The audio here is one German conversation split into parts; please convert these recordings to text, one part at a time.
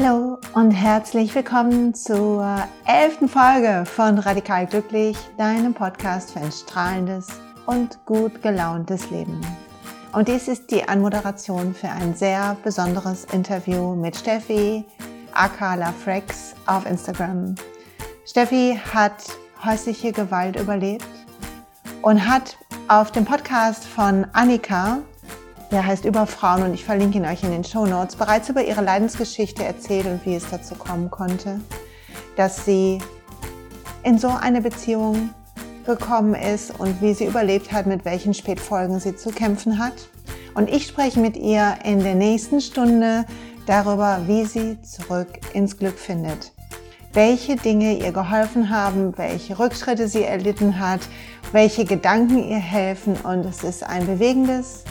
Hallo und herzlich willkommen zur elften Folge von Radikal Glücklich, deinem Podcast für ein strahlendes und gut gelauntes Leben. Und dies ist die Anmoderation für ein sehr besonderes Interview mit Steffi Akala Frex auf Instagram. Steffi hat häusliche Gewalt überlebt und hat auf dem Podcast von Annika der heißt Über Frauen und ich verlinke ihn euch in den Show Notes, bereits über ihre Leidensgeschichte erzählt und wie es dazu kommen konnte, dass sie in so eine Beziehung gekommen ist und wie sie überlebt hat, mit welchen Spätfolgen sie zu kämpfen hat. Und ich spreche mit ihr in der nächsten Stunde darüber, wie sie zurück ins Glück findet. Welche Dinge ihr geholfen haben, welche Rückschritte sie erlitten hat, welche Gedanken ihr helfen. Und es ist ein bewegendes,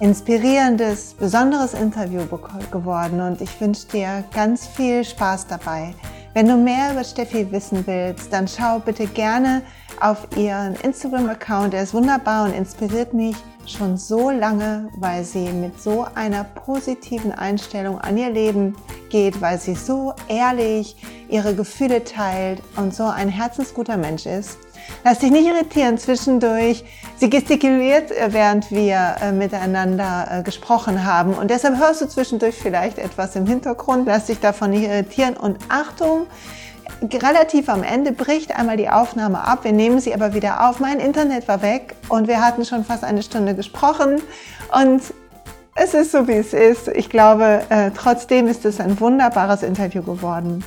inspirierendes, besonderes Interview geworden und ich wünsche dir ganz viel Spaß dabei. Wenn du mehr über Steffi wissen willst, dann schau bitte gerne auf ihren Instagram-Account. Er ist wunderbar und inspiriert mich schon so lange, weil sie mit so einer positiven Einstellung an ihr Leben geht, weil sie so ehrlich ihre Gefühle teilt und so ein herzensguter Mensch ist. Lass dich nicht irritieren zwischendurch. Sie gestikuliert, äh, während wir äh, miteinander äh, gesprochen haben. Und deshalb hörst du zwischendurch vielleicht etwas im Hintergrund. Lass dich davon nicht irritieren. Und Achtung, relativ am Ende bricht einmal die Aufnahme ab. Wir nehmen sie aber wieder auf. Mein Internet war weg und wir hatten schon fast eine Stunde gesprochen. Und es ist so, wie es ist. Ich glaube, trotzdem ist es ein wunderbares Interview geworden.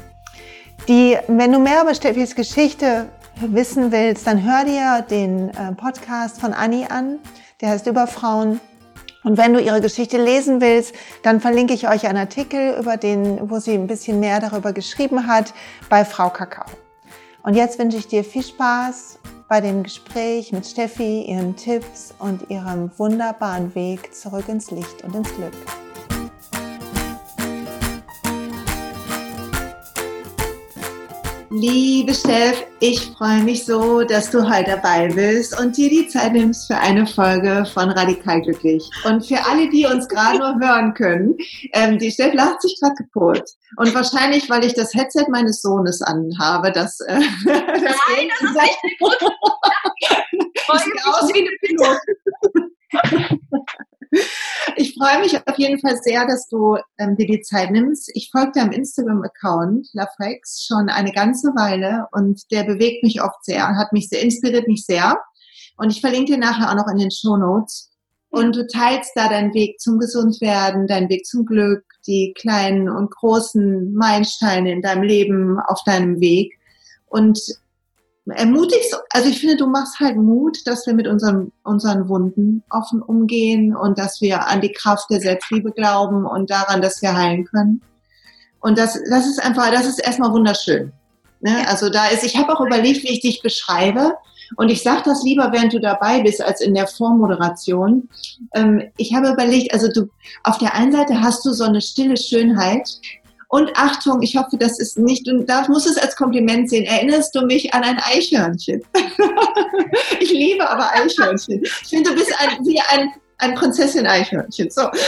Die, wenn du mehr über Steffis Geschichte wissen willst, dann hör dir den äh, Podcast von Anni an. Der heißt Über Frauen. Und wenn du ihre Geschichte lesen willst, dann verlinke ich euch einen Artikel, über den, wo sie ein bisschen mehr darüber geschrieben hat, bei Frau Kakao. Und jetzt wünsche ich dir viel Spaß bei dem Gespräch mit Steffi, ihren Tipps und ihrem wunderbaren Weg zurück ins Licht und ins Glück. Liebe Steff, ich freue mich so, dass du heute dabei bist und dir die Zeit nimmst für eine Folge von Radikal Glücklich. Und für alle, die uns gerade nur hören können, ähm, die Steff lacht sich gerade kaputt. Und wahrscheinlich, weil ich das Headset meines Sohnes anhabe, das, äh, das Nein, das ist echt gut. Sieht aus wie eine. Ich freue mich auf jeden Fall sehr, dass du ähm, dir die Zeit nimmst. Ich folge deinem Instagram-Account, LaFrex, schon eine ganze Weile und der bewegt mich oft sehr, hat mich sehr, inspiriert mich sehr. Und ich verlinke dir nachher auch noch in den Show Notes. Und du teilst da deinen Weg zum Gesundwerden, deinen Weg zum Glück, die kleinen und großen Meilensteine in deinem Leben, auf deinem Weg. Und ermutigst, also ich finde, du machst halt Mut, dass wir mit unseren, unseren Wunden offen umgehen und dass wir an die Kraft der Selbstliebe glauben und daran, dass wir heilen können. Und das, das ist einfach, das ist erstmal wunderschön. Ne? Also da ist, ich habe auch überlegt, wie ich dich beschreibe. Und ich sage das lieber, während du dabei bist, als in der Vormoderation. Ähm, ich habe überlegt, also du, auf der einen Seite hast du so eine stille Schönheit, und Achtung, ich hoffe, das ist nicht, du darf, musst es als Kompliment sehen. Erinnerst du mich an ein Eichhörnchen? ich liebe aber Eichhörnchen. Ich finde, du bist ein, wie ein, ein Prinzessin-Eichhörnchen. So.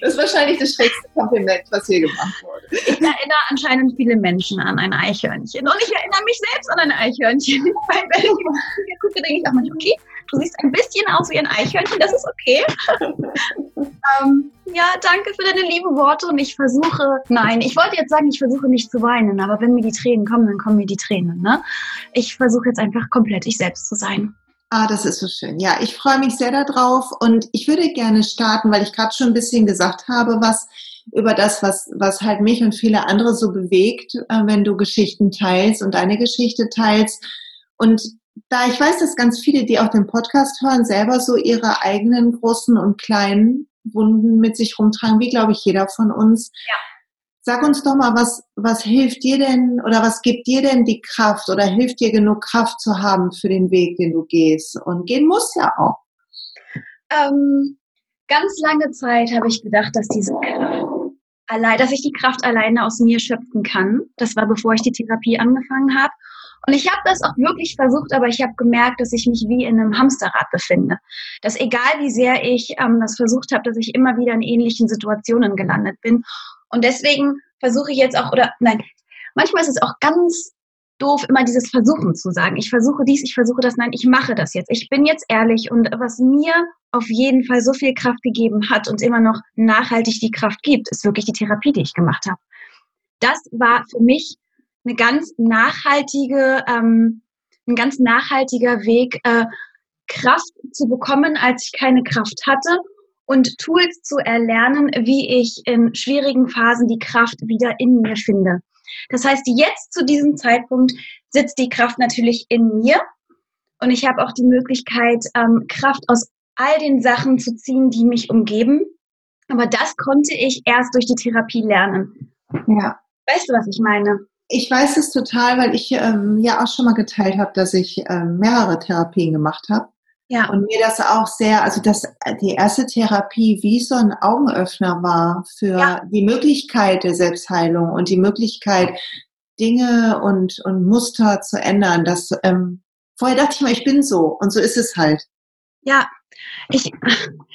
Das ist wahrscheinlich das schrägste Kompliment, was hier gemacht wurde. Ich erinnere anscheinend viele Menschen an ein Eichhörnchen. Und ich erinnere mich selbst an ein Eichhörnchen. Weil wenn ich gucke, denke ich auch manchmal, okay, du siehst ein bisschen aus wie ein Eichhörnchen, das ist okay. ähm, ja, danke für deine lieben Worte und ich versuche, nein, ich wollte jetzt sagen, ich versuche nicht zu weinen, aber wenn mir die Tränen kommen, dann kommen mir die Tränen. Ne? Ich versuche jetzt einfach komplett ich selbst zu sein. Ah, das ist so schön. Ja, ich freue mich sehr darauf und ich würde gerne starten, weil ich gerade schon ein bisschen gesagt habe, was über das, was, was halt mich und viele andere so bewegt, äh, wenn du Geschichten teilst und deine Geschichte teilst. Und da ich weiß, dass ganz viele, die auch den Podcast hören, selber so ihre eigenen großen und kleinen Wunden mit sich rumtragen, wie glaube ich jeder von uns. Ja. Sag uns doch mal, was, was hilft dir denn oder was gibt dir denn die Kraft oder hilft dir genug Kraft zu haben für den Weg, den du gehst? Und gehen muss ja auch. Ähm, ganz lange Zeit habe ich gedacht, dass diese Kraft allein, dass ich die Kraft alleine aus mir schöpfen kann. Das war bevor ich die Therapie angefangen habe. Und ich habe das auch wirklich versucht, aber ich habe gemerkt, dass ich mich wie in einem Hamsterrad befinde. Dass egal wie sehr ich ähm, das versucht habe, dass ich immer wieder in ähnlichen Situationen gelandet bin. Und deswegen versuche ich jetzt auch, oder nein, manchmal ist es auch ganz doof, immer dieses Versuchen zu sagen. Ich versuche dies, ich versuche das, nein, ich mache das jetzt. Ich bin jetzt ehrlich und was mir auf jeden Fall so viel Kraft gegeben hat und immer noch nachhaltig die Kraft gibt, ist wirklich die Therapie, die ich gemacht habe. Das war für mich eine ganz nachhaltige, ähm, ein ganz nachhaltiger Weg, äh, Kraft zu bekommen, als ich keine Kraft hatte und Tools zu erlernen, wie ich in schwierigen Phasen die Kraft wieder in mir finde. Das heißt, jetzt zu diesem Zeitpunkt sitzt die Kraft natürlich in mir und ich habe auch die Möglichkeit, ähm, Kraft aus all den Sachen zu ziehen, die mich umgeben. Aber das konnte ich erst durch die Therapie lernen. Ja. Weißt du, was ich meine? Ich weiß es total, weil ich ähm, ja auch schon mal geteilt habe, dass ich ähm, mehrere Therapien gemacht habe. Ja. Und mir das auch sehr, also dass die erste Therapie wie so ein Augenöffner war für ja. die Möglichkeit der Selbstheilung und die Möglichkeit, Dinge und, und Muster zu ändern. Das, ähm, vorher dachte ich mal, ich bin so und so ist es halt. Ja, ich,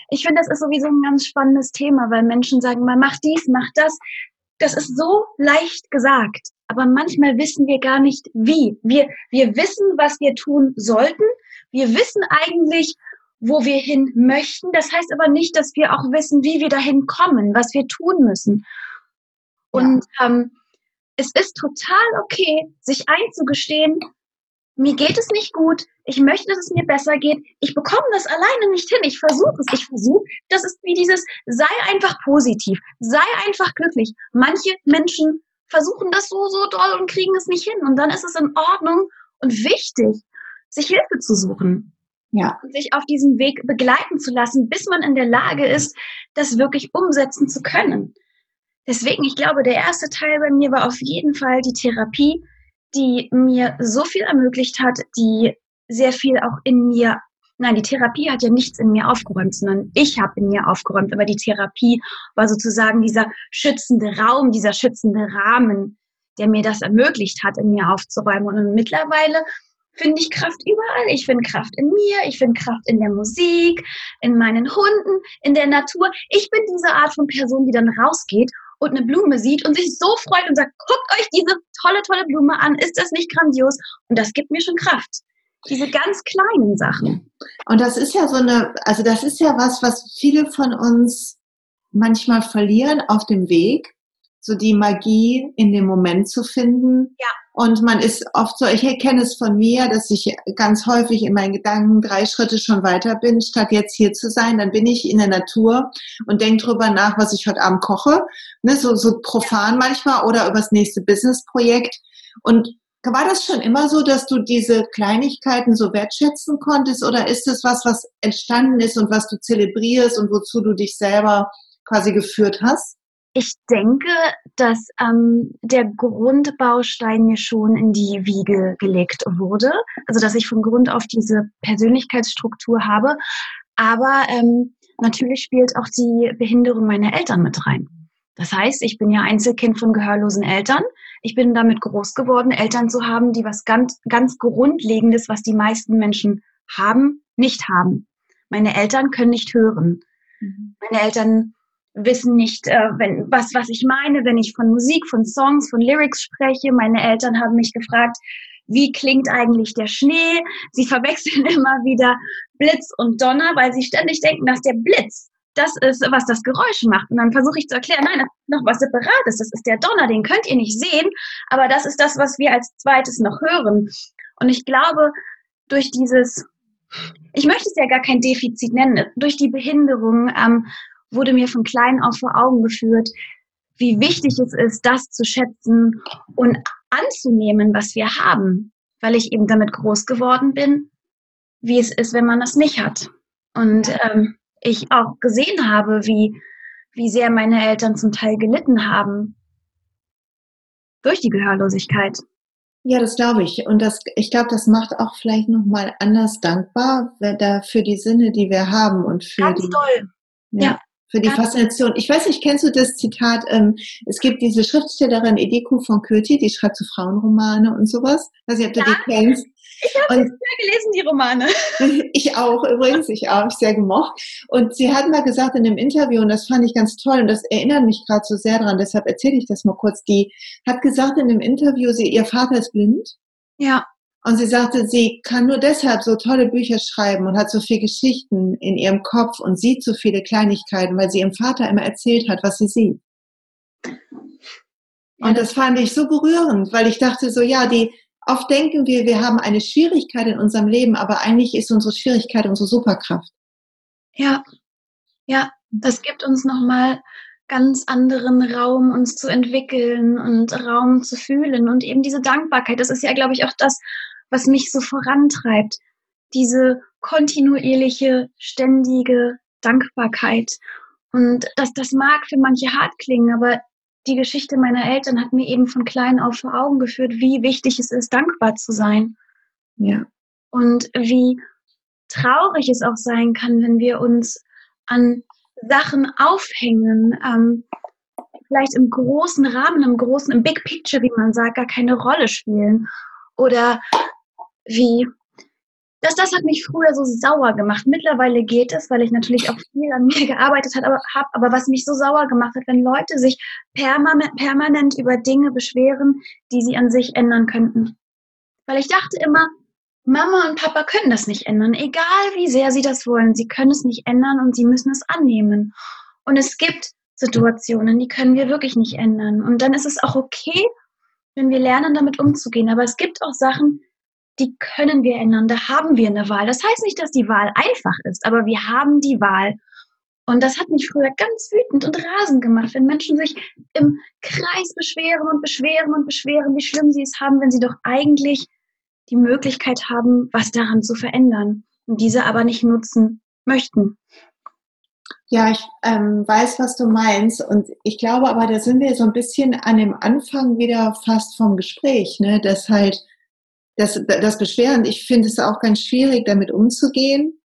ich finde, das ist sowieso ein ganz spannendes Thema, weil Menschen sagen, man macht dies, macht das. Das ist so leicht gesagt, aber manchmal wissen wir gar nicht wie. Wir, wir wissen, was wir tun sollten, wir wissen eigentlich, wo wir hin möchten. Das heißt aber nicht, dass wir auch wissen, wie wir dahin kommen, was wir tun müssen. Und ja. ähm, es ist total okay, sich einzugestehen, mir geht es nicht gut, ich möchte, dass es mir besser geht, ich bekomme das alleine nicht hin, ich versuche es, ich versuche, das ist wie dieses, sei einfach positiv, sei einfach glücklich. Manche Menschen versuchen das so, so doll und kriegen es nicht hin und dann ist es in Ordnung und wichtig, sich Hilfe zu suchen. Ja. Und sich auf diesem Weg begleiten zu lassen, bis man in der Lage ist, das wirklich umsetzen zu können. Deswegen, ich glaube, der erste Teil bei mir war auf jeden Fall die Therapie, die mir so viel ermöglicht hat, die sehr viel auch in mir, nein, die Therapie hat ja nichts in mir aufgeräumt, sondern ich habe in mir aufgeräumt, aber die Therapie war sozusagen dieser schützende Raum, dieser schützende Rahmen, der mir das ermöglicht hat, in mir aufzuräumen. Und mittlerweile finde ich Kraft überall. Ich finde Kraft in mir, ich finde Kraft in der Musik, in meinen Hunden, in der Natur. Ich bin diese Art von Person, die dann rausgeht und eine Blume sieht und sich so freut und sagt, guckt euch diese tolle, tolle Blume an, ist das nicht grandios? Und das gibt mir schon Kraft. Diese ganz kleinen Sachen. Und das ist ja so eine, also das ist ja was, was viele von uns manchmal verlieren auf dem Weg, so die Magie in dem Moment zu finden. Ja. Und man ist oft so, ich kenne es von mir, dass ich ganz häufig in meinen Gedanken drei Schritte schon weiter bin, statt jetzt hier zu sein. Dann bin ich in der Natur und denke drüber nach, was ich heute Abend koche. Ne, so, so profan manchmal oder über das nächste Businessprojekt. Und war das schon immer so, dass du diese Kleinigkeiten so wertschätzen konntest oder ist es was, was entstanden ist und was du zelebrierst und wozu du dich selber quasi geführt hast? Ich denke, dass ähm, der Grundbaustein mir schon in die Wiege gelegt wurde. Also dass ich von Grund auf diese Persönlichkeitsstruktur habe. Aber ähm, natürlich spielt auch die Behinderung meiner Eltern mit rein. Das heißt, ich bin ja Einzelkind von gehörlosen Eltern. Ich bin damit groß geworden, Eltern zu haben, die was ganz, ganz Grundlegendes, was die meisten Menschen haben, nicht haben. Meine Eltern können nicht hören. Mhm. Meine Eltern wissen nicht, äh, wenn, was, was ich meine, wenn ich von Musik, von Songs, von Lyrics spreche. Meine Eltern haben mich gefragt, wie klingt eigentlich der Schnee? Sie verwechseln immer wieder Blitz und Donner, weil sie ständig denken, dass der Blitz das ist, was das Geräusch macht. Und dann versuche ich zu erklären, nein, das ist noch was Separates. Das ist der Donner, den könnt ihr nicht sehen, aber das ist das, was wir als zweites noch hören. Und ich glaube, durch dieses, ich möchte es ja gar kein Defizit nennen, durch die Behinderung ähm, wurde mir von klein auf vor Augen geführt, wie wichtig es ist, das zu schätzen und anzunehmen, was wir haben, weil ich eben damit groß geworden bin, wie es ist, wenn man das nicht hat. Und ähm, ich auch gesehen habe, wie, wie sehr meine Eltern zum Teil gelitten haben durch die Gehörlosigkeit. Ja, das glaube ich. Und das, ich glaube, das macht auch vielleicht nochmal anders dankbar für die Sinne, die wir haben und für Ganz die, toll. Ja, ja für die Faszination. Ich weiß nicht, kennst du das Zitat? Ähm, es gibt diese Schriftstellerin Edeko von Kürti, die schreibt so Frauenromane und sowas. Ich weiß nicht, ob du ja. die kennst. Ich habe sehr gelesen, die Romane. Ich auch, übrigens, ich auch, ich sehr gemocht. Und sie hat mal gesagt in einem Interview, und das fand ich ganz toll, und das erinnert mich gerade so sehr dran, deshalb erzähle ich das mal kurz, die hat gesagt in einem Interview, sie, ihr Vater ist blind. Ja. Und sie sagte, sie kann nur deshalb so tolle Bücher schreiben und hat so viele Geschichten in ihrem Kopf und sieht so viele Kleinigkeiten, weil sie ihrem Vater immer erzählt hat, was sie sieht. Und das fand ich so berührend, weil ich dachte so, ja, die, oft denken wir, wir haben eine Schwierigkeit in unserem Leben, aber eigentlich ist unsere Schwierigkeit unsere Superkraft. Ja, ja, das gibt uns nochmal ganz anderen Raum, uns zu entwickeln und Raum zu fühlen und eben diese Dankbarkeit. Das ist ja, glaube ich, auch das, was mich so vorantreibt. Diese kontinuierliche, ständige Dankbarkeit. Und das, das mag für manche hart klingen, aber die Geschichte meiner Eltern hat mir eben von klein auf vor Augen geführt, wie wichtig es ist, dankbar zu sein. Ja. Und wie traurig es auch sein kann, wenn wir uns an Sachen aufhängen, ähm, vielleicht im großen Rahmen, im großen, im Big Picture, wie man sagt, gar keine Rolle spielen. Oder wie das, das hat mich früher so sauer gemacht. Mittlerweile geht es, weil ich natürlich auch viel an mir gearbeitet habe, aber, hab, aber was mich so sauer gemacht hat, wenn Leute sich permanent, permanent über Dinge beschweren, die sie an sich ändern könnten. Weil ich dachte immer, Mama und Papa können das nicht ändern, egal wie sehr sie das wollen. Sie können es nicht ändern und sie müssen es annehmen. Und es gibt Situationen, die können wir wirklich nicht ändern. Und dann ist es auch okay, wenn wir lernen, damit umzugehen. Aber es gibt auch Sachen, die können wir ändern. Da haben wir eine Wahl. Das heißt nicht, dass die Wahl einfach ist, aber wir haben die Wahl. Und das hat mich früher ganz wütend und rasend gemacht, wenn Menschen sich im Kreis beschweren und beschweren und beschweren, wie schlimm sie es haben, wenn sie doch eigentlich die Möglichkeit haben, was daran zu verändern und diese aber nicht nutzen möchten. Ja, ich ähm, weiß, was du meinst. Und ich glaube aber, da sind wir so ein bisschen an dem Anfang wieder fast vom Gespräch, ne? dass halt das, das Beschweren, ich finde es auch ganz schwierig, damit umzugehen.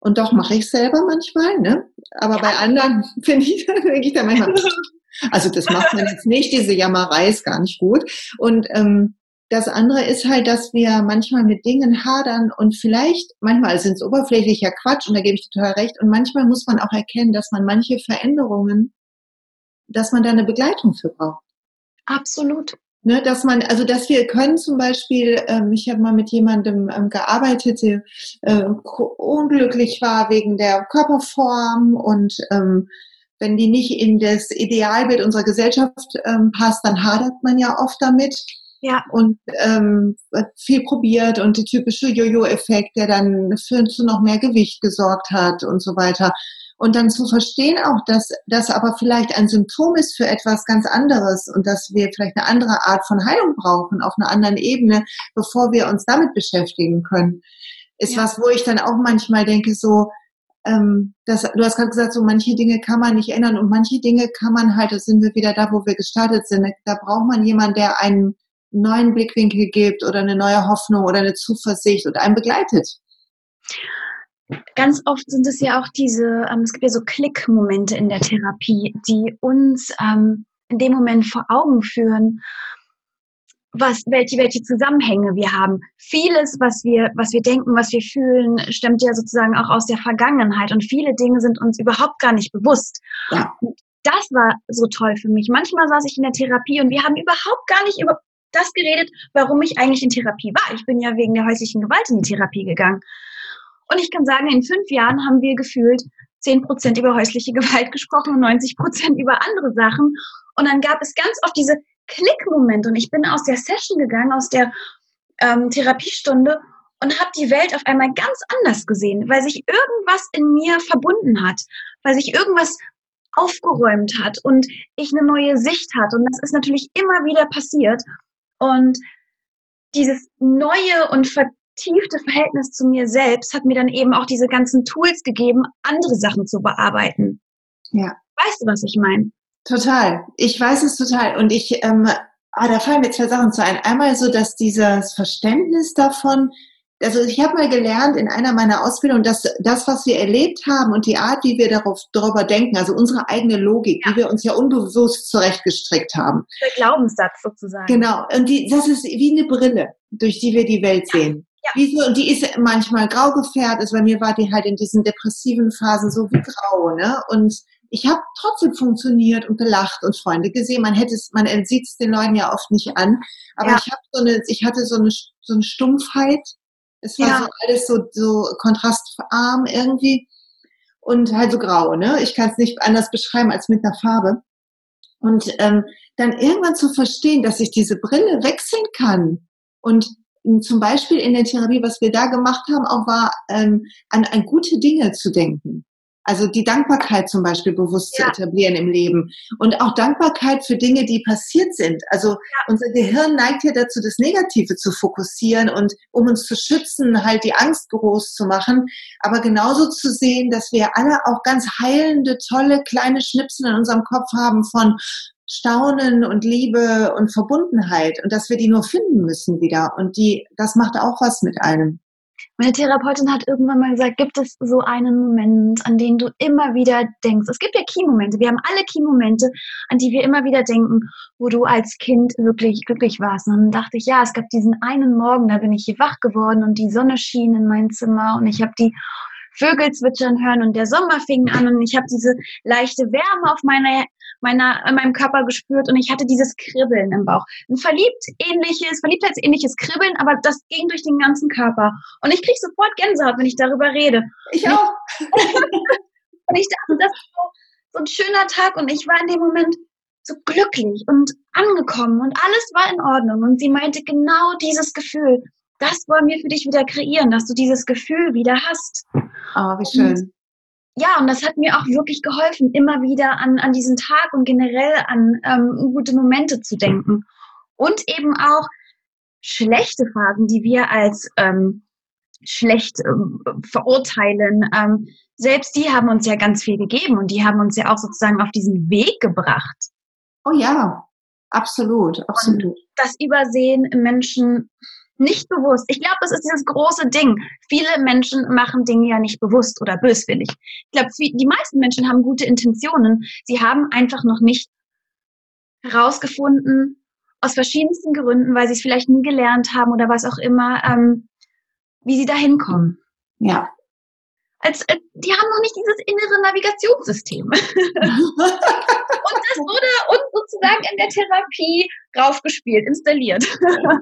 Und doch mache ich selber manchmal, ne? Aber ja. bei anderen finde ich, denke ich da manchmal, also das macht man jetzt nicht, diese Jammerei ist gar nicht gut. Und ähm, das andere ist halt, dass wir manchmal mit Dingen hadern und vielleicht, manchmal sind es oberflächlicher Quatsch und da gebe ich total recht. Und manchmal muss man auch erkennen, dass man manche Veränderungen, dass man da eine Begleitung für braucht. Absolut. Ne, dass man, also dass wir können zum Beispiel, ähm, ich habe mal mit jemandem ähm, gearbeitet, der äh, unglücklich war wegen der Körperform und ähm, wenn die nicht in das Idealbild unserer Gesellschaft ähm, passt, dann hadert man ja oft damit. Ja. Und ähm, viel probiert und der typische Jojo-Effekt, der dann für noch mehr Gewicht gesorgt hat und so weiter. Und dann zu verstehen auch, dass das aber vielleicht ein Symptom ist für etwas ganz anderes und dass wir vielleicht eine andere Art von Heilung brauchen auf einer anderen Ebene, bevor wir uns damit beschäftigen können, ist ja. was, wo ich dann auch manchmal denke, so, ähm, das, du hast gerade gesagt, so manche Dinge kann man nicht ändern und manche Dinge kann man halt, da sind wir wieder da, wo wir gestartet sind. Da braucht man jemanden, der einen neuen Blickwinkel gibt oder eine neue Hoffnung oder eine Zuversicht und einen begleitet ganz oft sind es ja auch diese, ähm, es gibt ja so Klickmomente in der Therapie, die uns ähm, in dem Moment vor Augen führen, was, welche, welche Zusammenhänge wir haben. Vieles, was wir, was wir denken, was wir fühlen, stammt ja sozusagen auch aus der Vergangenheit und viele Dinge sind uns überhaupt gar nicht bewusst. Ja. das war so toll für mich. Manchmal saß ich in der Therapie und wir haben überhaupt gar nicht über das geredet, warum ich eigentlich in Therapie war. Ich bin ja wegen der häuslichen Gewalt in die Therapie gegangen. Und ich kann sagen, in fünf Jahren haben wir gefühlt zehn Prozent über häusliche Gewalt gesprochen und 90 Prozent über andere Sachen. Und dann gab es ganz oft diese Klickmomente. Und ich bin aus der Session gegangen, aus der ähm, Therapiestunde und habe die Welt auf einmal ganz anders gesehen, weil sich irgendwas in mir verbunden hat, weil sich irgendwas aufgeräumt hat und ich eine neue Sicht hatte. Und das ist natürlich immer wieder passiert. Und dieses Neue und Ver vertiefte Verhältnis zu mir selbst hat mir dann eben auch diese ganzen Tools gegeben, andere Sachen zu bearbeiten. Ja. Weißt du, was ich meine? Total. Ich weiß es total. Und ich, ähm, ah, da fallen mir zwei Sachen zu ein. Einmal so, dass dieses Verständnis davon, also ich habe mal gelernt in einer meiner Ausbildungen, dass das, was wir erlebt haben und die Art, wie wir darauf, darüber denken, also unsere eigene Logik, ja. die wir uns ja unbewusst zurechtgestrickt haben. Der Glaubenssatz sozusagen. Genau. Und die, das ist wie eine Brille, durch die wir die Welt sehen. Ja. Wie so, und die ist manchmal grau gefärbt. Also bei mir war die halt in diesen depressiven Phasen so wie grau, ne? Und ich habe trotzdem funktioniert und gelacht und Freunde gesehen. Man hätte es, man sieht es den Leuten ja oft nicht an. Aber ja. ich habe so eine, ich hatte so eine, so eine Stumpfheit. Es war ja. so alles so, so kontrastarm irgendwie und halt so grau, ne? Ich kann es nicht anders beschreiben als mit einer Farbe. Und ähm, dann irgendwann zu verstehen, dass ich diese Brille wechseln kann und zum Beispiel in der Therapie, was wir da gemacht haben, auch war, ähm, an, an gute Dinge zu denken. Also die Dankbarkeit zum Beispiel bewusst ja. zu etablieren im Leben und auch Dankbarkeit für Dinge, die passiert sind. Also ja. unser Gehirn neigt ja dazu, das Negative zu fokussieren und um uns zu schützen, halt die Angst groß zu machen. Aber genauso zu sehen, dass wir alle auch ganz heilende, tolle kleine Schnipsel in unserem Kopf haben von Staunen und Liebe und Verbundenheit und dass wir die nur finden müssen wieder. Und die, das macht auch was mit einem. Meine Therapeutin hat irgendwann mal gesagt, gibt es so einen Moment, an den du immer wieder denkst? Es gibt ja Key-Momente. Wir haben alle Key-Momente, an die wir immer wieder denken, wo du als Kind wirklich glücklich warst. Und dann dachte ich, ja, es gab diesen einen Morgen, da bin ich hier wach geworden und die Sonne schien in mein Zimmer und ich habe die Vögel zwitschern hören und der Sommer fing an und ich habe diese leichte Wärme auf meiner, meiner, in meinem Körper gespürt und ich hatte dieses Kribbeln im Bauch. Ein verliebt ähnliches, verliebtheitsähnliches Kribbeln, aber das ging durch den ganzen Körper. Und ich kriege sofort Gänsehaut, wenn ich darüber rede. Ich auch. und ich dachte, das ist so, so ein schöner Tag und ich war in dem Moment so glücklich und angekommen und alles war in Ordnung. Und sie meinte genau dieses Gefühl das wollen wir für dich wieder kreieren, dass du dieses Gefühl wieder hast. Oh, wie schön. Und, ja, und das hat mir auch wirklich geholfen, immer wieder an, an diesen Tag und generell an ähm, gute Momente zu denken. Und eben auch schlechte Phasen, die wir als ähm, schlecht ähm, verurteilen. Ähm, selbst die haben uns ja ganz viel gegeben und die haben uns ja auch sozusagen auf diesen Weg gebracht. Oh ja, absolut, absolut. Und das Übersehen im Menschen nicht bewusst. Ich glaube, das ist dieses große Ding. Viele Menschen machen Dinge ja nicht bewusst oder böswillig. Ich glaube, die meisten Menschen haben gute Intentionen. Sie haben einfach noch nicht herausgefunden, aus verschiedensten Gründen, weil sie es vielleicht nie gelernt haben oder was auch immer, ähm, wie sie da hinkommen. Ja. Als, äh, die haben noch nicht dieses innere Navigationssystem. und das wurde uns sozusagen in der Therapie raufgespielt, installiert.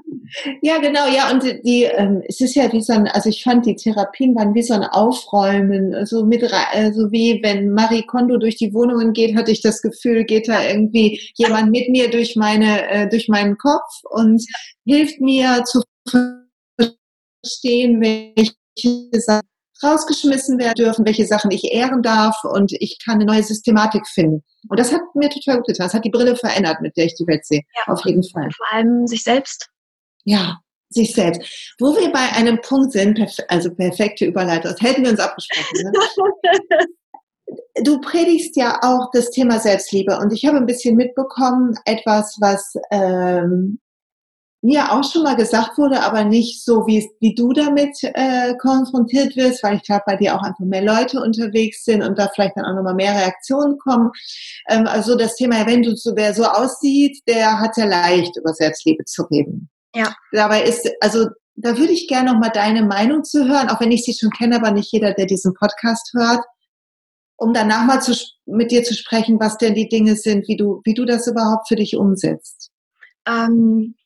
ja, genau, ja, und die, ähm, es ist ja wie so ein, also ich fand die Therapien waren wie so ein Aufräumen, so mit, also wie wenn Marie Kondo durch die Wohnungen geht, hatte ich das Gefühl, geht da irgendwie jemand mit mir durch meine, äh, durch meinen Kopf und hilft mir zu verstehen, welche Sachen rausgeschmissen werden dürfen, welche Sachen ich ehren darf und ich kann eine neue Systematik finden. Und das hat mir total gut getan. Das hat die Brille verändert, mit der ich die Welt sehe. Ja, auf jeden Fall. Vor allem sich selbst. Ja, sich selbst. Wo wir bei einem Punkt sind, also perfekte Überleitung, das hätten wir uns abgesprochen. Ne? du predigst ja auch das Thema Selbstliebe und ich habe ein bisschen mitbekommen, etwas, was ähm, mir auch schon mal gesagt wurde, aber nicht so, wie, wie du damit äh, konfrontiert wirst, weil ich glaube, bei dir auch einfach mehr Leute unterwegs sind und da vielleicht dann auch nochmal mehr Reaktionen kommen. Ähm, also das Thema, wenn du so, wer so aussieht, der hat ja leicht, über Selbstliebe zu reden. Ja. Dabei ist, also da würde ich gerne nochmal deine Meinung zu hören, auch wenn ich sie schon kenne, aber nicht jeder, der diesen Podcast hört, um danach mal zu, mit dir zu sprechen, was denn die Dinge sind, wie du, wie du das überhaupt für dich umsetzt. Ähm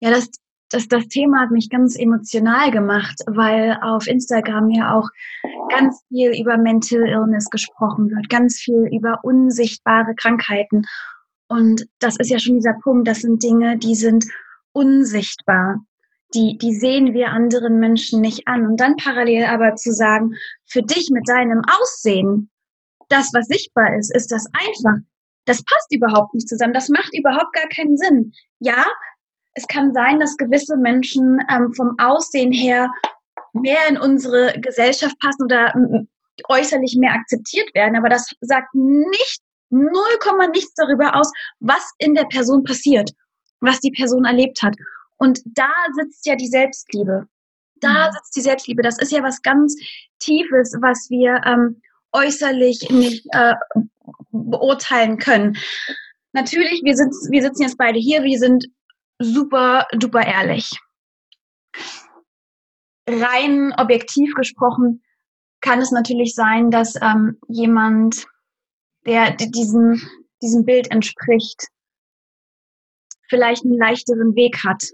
ja, das, das, das Thema hat mich ganz emotional gemacht, weil auf Instagram ja auch ganz viel über Mental Illness gesprochen wird, ganz viel über unsichtbare Krankheiten. Und das ist ja schon dieser Punkt, das sind Dinge, die sind unsichtbar. Die, die sehen wir anderen Menschen nicht an. Und dann parallel aber zu sagen, für dich mit deinem Aussehen, das, was sichtbar ist, ist das einfach. Das passt überhaupt nicht zusammen. Das macht überhaupt gar keinen Sinn. Ja, es kann sein, dass gewisse Menschen ähm, vom Aussehen her mehr in unsere Gesellschaft passen oder äußerlich mehr akzeptiert werden, aber das sagt nicht 0, nichts darüber aus, was in der Person passiert, was die Person erlebt hat. Und da sitzt ja die Selbstliebe. Da mhm. sitzt die Selbstliebe. Das ist ja was ganz Tiefes, was wir ähm, äußerlich nicht äh, beurteilen können. Natürlich, wir, sitz, wir sitzen jetzt beide hier, wir sind super, duper ehrlich. Rein objektiv gesprochen kann es natürlich sein, dass ähm, jemand, der diesem, diesem Bild entspricht, vielleicht einen leichteren Weg hat,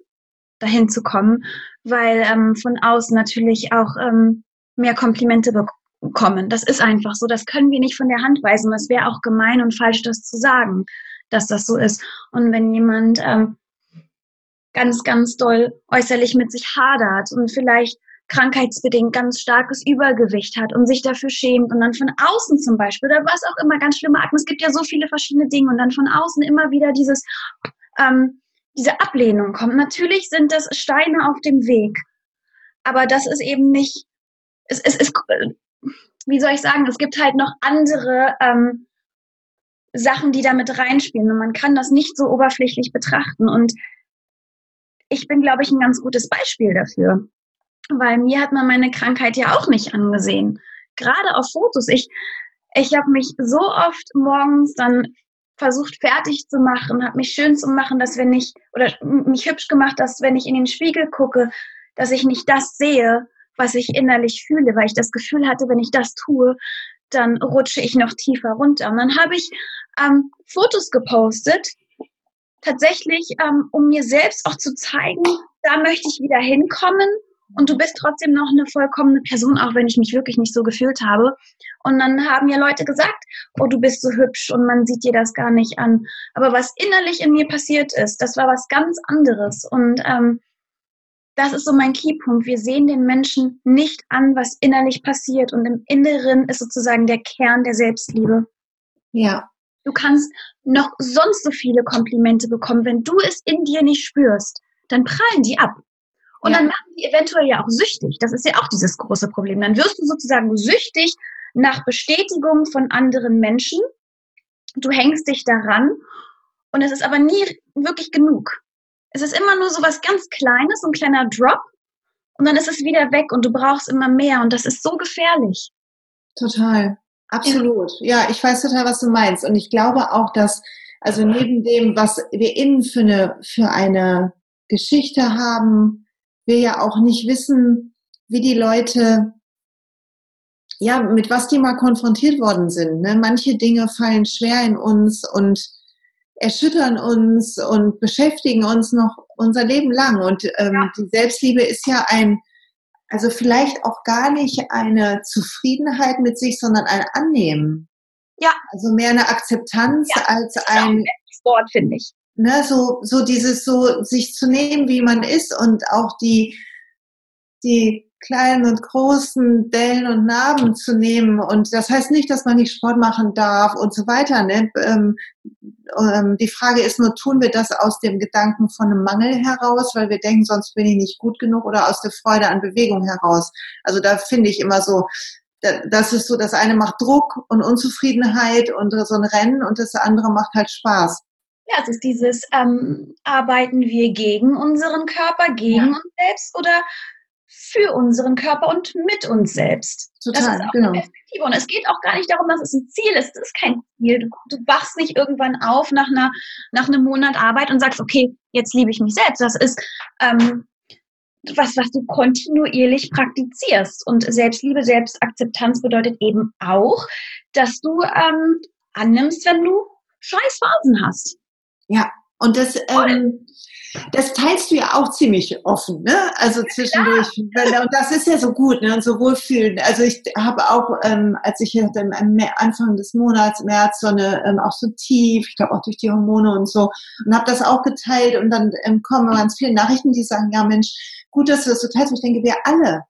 dahin zu kommen, weil ähm, von außen natürlich auch ähm, mehr Komplimente bekommen. Das ist einfach so. Das können wir nicht von der Hand weisen. Das wäre auch gemein und falsch, das zu sagen, dass das so ist. Und wenn jemand ähm, ganz, ganz doll äußerlich mit sich hadert und vielleicht krankheitsbedingt ganz starkes Übergewicht hat und sich dafür schämt und dann von außen zum Beispiel oder was auch immer ganz schlimme Akten. Es gibt ja so viele verschiedene Dinge und dann von außen immer wieder dieses, ähm, diese Ablehnung kommt. Natürlich sind das Steine auf dem Weg, aber das ist eben nicht, es, es ist, wie soll ich sagen, es gibt halt noch andere ähm, Sachen, die damit reinspielen und man kann das nicht so oberflächlich betrachten und ich bin, glaube ich, ein ganz gutes Beispiel dafür weil mir hat man meine Krankheit ja auch nicht angesehen. Gerade auf Fotos. Ich, ich habe mich so oft morgens dann versucht fertig zu machen, habe mich schön zu machen, dass wenn ich, oder mich hübsch gemacht, dass wenn ich in den Spiegel gucke, dass ich nicht das sehe, was ich innerlich fühle, weil ich das Gefühl hatte, wenn ich das tue, dann rutsche ich noch tiefer runter. Und dann habe ich ähm, Fotos gepostet, tatsächlich, ähm, um mir selbst auch zu zeigen, da möchte ich wieder hinkommen und du bist trotzdem noch eine vollkommene Person, auch wenn ich mich wirklich nicht so gefühlt habe. Und dann haben ja Leute gesagt, oh, du bist so hübsch und man sieht dir das gar nicht an. Aber was innerlich in mir passiert ist, das war was ganz anderes. Und ähm, das ist so mein Keypunkt. Wir sehen den Menschen nicht an, was innerlich passiert. Und im Inneren ist sozusagen der Kern der Selbstliebe. Ja. Du kannst noch sonst so viele Komplimente bekommen. Wenn du es in dir nicht spürst, dann prallen die ab. Und ja. dann machen die eventuell ja auch süchtig. Das ist ja auch dieses große Problem. Dann wirst du sozusagen süchtig nach Bestätigung von anderen Menschen. Du hängst dich daran und es ist aber nie wirklich genug. Es ist immer nur so was ganz Kleines, so ein kleiner Drop und dann ist es wieder weg und du brauchst immer mehr und das ist so gefährlich. Total, absolut. Ja, ich weiß total, was du meinst und ich glaube auch, dass also neben dem, was wir innen für eine, für eine Geschichte haben, wir ja auch nicht wissen, wie die Leute, ja, mit was die mal konfrontiert worden sind. Ne? Manche Dinge fallen schwer in uns und erschüttern uns und beschäftigen uns noch unser Leben lang. Und ähm, ja. die Selbstliebe ist ja ein, also vielleicht auch gar nicht eine Zufriedenheit mit sich, sondern ein Annehmen. Ja. Also mehr eine Akzeptanz ja, als ein Wort, finde ich ne, so, so dieses so, sich zu nehmen, wie man ist und auch die, die kleinen und großen Dellen und Narben zu nehmen. Und das heißt nicht, dass man nicht Sport machen darf und so weiter. Ne? Ähm, ähm, die Frage ist nur, tun wir das aus dem Gedanken von einem Mangel heraus, weil wir denken, sonst bin ich nicht gut genug oder aus der Freude an Bewegung heraus. Also da finde ich immer so, das ist so, das eine macht Druck und Unzufriedenheit und so ein Rennen und das andere macht halt Spaß. Ja, es ist dieses, ähm, arbeiten wir gegen unseren Körper, gegen ja. uns selbst oder für unseren Körper und mit uns selbst. Total, das ist auch genau. eine Perspektive. Und es geht auch gar nicht darum, dass es ein Ziel ist. Es ist kein Ziel. Du, du wachst nicht irgendwann auf nach, einer, nach einem Monat Arbeit und sagst, okay, jetzt liebe ich mich selbst. Das ist ähm, was, was du kontinuierlich praktizierst. Und Selbstliebe, Selbstakzeptanz bedeutet eben auch, dass du ähm, annimmst, wenn du Scheißphasen hast. Ja, und das, ähm, das teilst du ja auch ziemlich offen, ne? Also zwischendurch. Ja. Und das ist ja so gut, ne? Und so wohlfühlen. Also ich habe auch, ähm, als ich am Anfang des Monats, März, so eine, ähm, auch so tief, ich glaube auch durch die Hormone und so, und habe das auch geteilt und dann ähm, kommen ganz viele Nachrichten, die sagen, ja Mensch, gut, dass du das so teilst. Und ich denke, wir alle,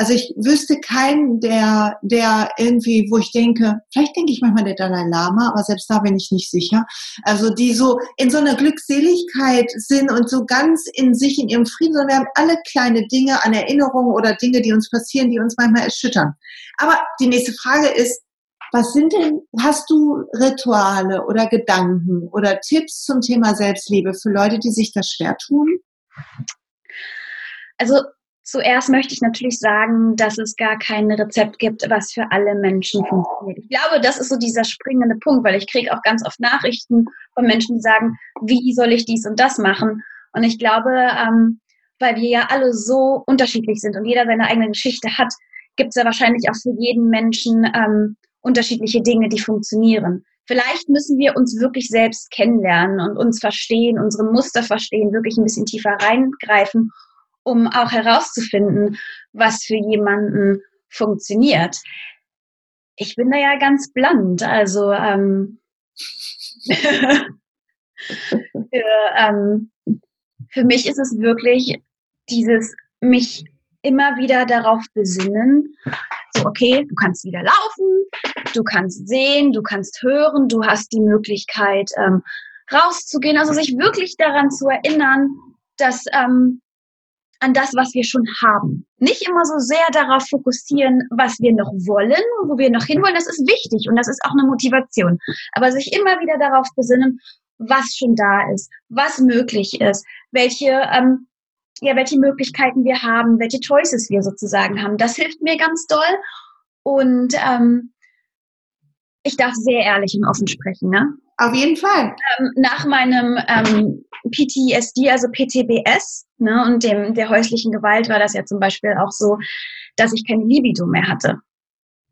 also ich wüsste keinen, der, der irgendwie, wo ich denke, vielleicht denke ich manchmal der Dalai Lama, aber selbst da bin ich nicht sicher. Also die so in so einer Glückseligkeit sind und so ganz in sich, in ihrem Frieden, sondern wir haben alle kleine Dinge an Erinnerungen oder Dinge, die uns passieren, die uns manchmal erschüttern. Aber die nächste Frage ist, was sind denn, hast du Rituale oder Gedanken oder Tipps zum Thema Selbstliebe für Leute, die sich das schwer tun? Also Zuerst möchte ich natürlich sagen, dass es gar kein Rezept gibt, was für alle Menschen funktioniert. Ich glaube, das ist so dieser springende Punkt, weil ich kriege auch ganz oft Nachrichten von Menschen, die sagen, wie soll ich dies und das machen? Und ich glaube, ähm, weil wir ja alle so unterschiedlich sind und jeder seine eigene Geschichte hat, gibt es ja wahrscheinlich auch für jeden Menschen ähm, unterschiedliche Dinge, die funktionieren. Vielleicht müssen wir uns wirklich selbst kennenlernen und uns verstehen, unsere Muster verstehen, wirklich ein bisschen tiefer reingreifen, um auch herauszufinden, was für jemanden funktioniert. Ich bin da ja ganz bland, also ähm, für, ähm, für mich ist es wirklich dieses mich immer wieder darauf besinnen, so, okay, du kannst wieder laufen, du kannst sehen, du kannst hören, du hast die Möglichkeit, ähm, rauszugehen. Also sich wirklich daran zu erinnern, dass ähm, an das, was wir schon haben. Nicht immer so sehr darauf fokussieren, was wir noch wollen, wo wir noch hinwollen. Das ist wichtig und das ist auch eine Motivation. Aber sich immer wieder darauf besinnen, was schon da ist, was möglich ist, welche ähm, ja, welche Möglichkeiten wir haben, welche Choices wir sozusagen haben. Das hilft mir ganz doll. Und ähm, ich darf sehr ehrlich und offen sprechen, ne? Auf jeden Fall. Ähm, nach meinem ähm, PTSD, also PTBS, ne, und dem der häuslichen Gewalt war das ja zum Beispiel auch so, dass ich keine Libido mehr hatte.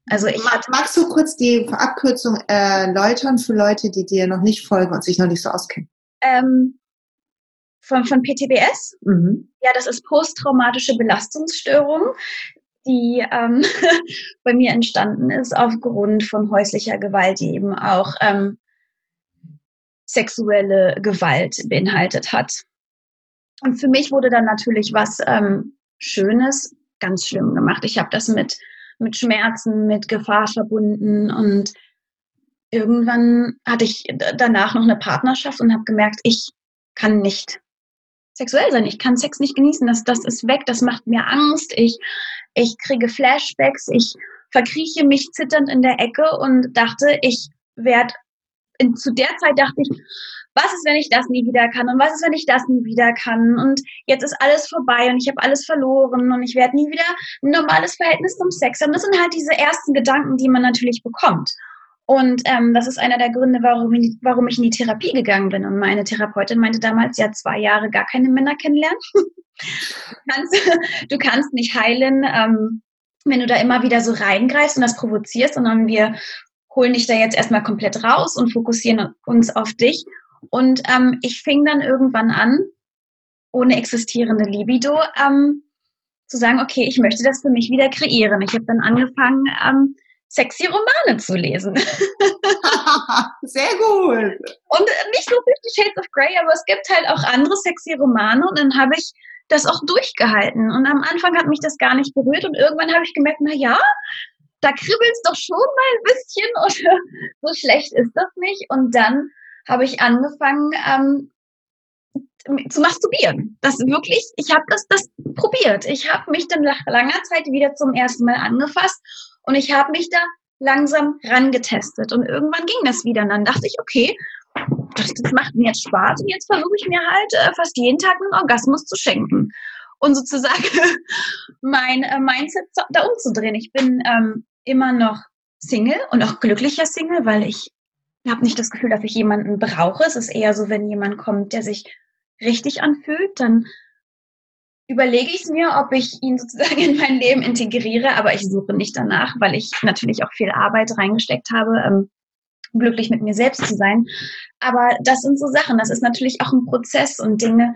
Also ich Magst du kurz die Abkürzung erläutern für Leute, die dir noch nicht folgen und sich noch nicht so auskennen? Ähm, von, von PTBS. Mhm. Ja, das ist posttraumatische Belastungsstörung, die ähm, bei mir entstanden ist aufgrund von häuslicher Gewalt, die eben auch ähm, sexuelle Gewalt beinhaltet hat. Und für mich wurde dann natürlich was ähm, Schönes ganz schlimm gemacht. Ich habe das mit, mit Schmerzen, mit Gefahr verbunden und irgendwann hatte ich danach noch eine Partnerschaft und habe gemerkt, ich kann nicht sexuell sein. Ich kann Sex nicht genießen. Das, das ist weg. Das macht mir Angst. Ich, ich kriege Flashbacks. Ich verkrieche mich zitternd in der Ecke und dachte, ich werde, zu der Zeit dachte ich, was ist, wenn ich das nie wieder kann? Und was ist, wenn ich das nie wieder kann? Und jetzt ist alles vorbei und ich habe alles verloren und ich werde nie wieder ein normales Verhältnis zum Sex haben. Das sind halt diese ersten Gedanken, die man natürlich bekommt. Und ähm, das ist einer der Gründe, warum ich, warum ich in die Therapie gegangen bin. Und meine Therapeutin meinte damals, ja, zwei Jahre gar keine Männer kennenlernen. du, kannst, du kannst nicht heilen, ähm, wenn du da immer wieder so reingreifst und das provozierst, sondern wir holen dich da jetzt erstmal komplett raus und fokussieren uns auf dich. Und ähm, ich fing dann irgendwann an, ohne existierende Libido, ähm, zu sagen, okay, ich möchte das für mich wieder kreieren. Ich habe dann angefangen, ähm, sexy Romane zu lesen. Sehr gut. Und nicht nur Fifty Shades of Grey, aber es gibt halt auch andere sexy Romane und dann habe ich das auch durchgehalten. Und am Anfang hat mich das gar nicht berührt und irgendwann habe ich gemerkt, na ja, da kribbelt es doch schon mal ein bisschen oder so schlecht ist das nicht. Und dann habe ich angefangen ähm, zu masturbieren. Das wirklich, ich habe das, das probiert. Ich habe mich dann nach langer Zeit wieder zum ersten Mal angefasst und ich habe mich da langsam rangetestet und irgendwann ging das wieder. Und dann dachte ich, okay, das, das macht mir jetzt Spaß und jetzt versuche ich mir halt äh, fast jeden Tag einen Orgasmus zu schenken und sozusagen mein äh, Mindset da umzudrehen. Ich bin ähm, immer noch Single und auch glücklicher Single, weil ich habe nicht das Gefühl, dass ich jemanden brauche. Es ist eher so, wenn jemand kommt, der sich richtig anfühlt, dann überlege ich es mir, ob ich ihn sozusagen in mein Leben integriere, aber ich suche nicht danach, weil ich natürlich auch viel Arbeit reingesteckt habe, ähm, glücklich mit mir selbst zu sein. Aber das sind so Sachen, das ist natürlich auch ein Prozess und Dinge,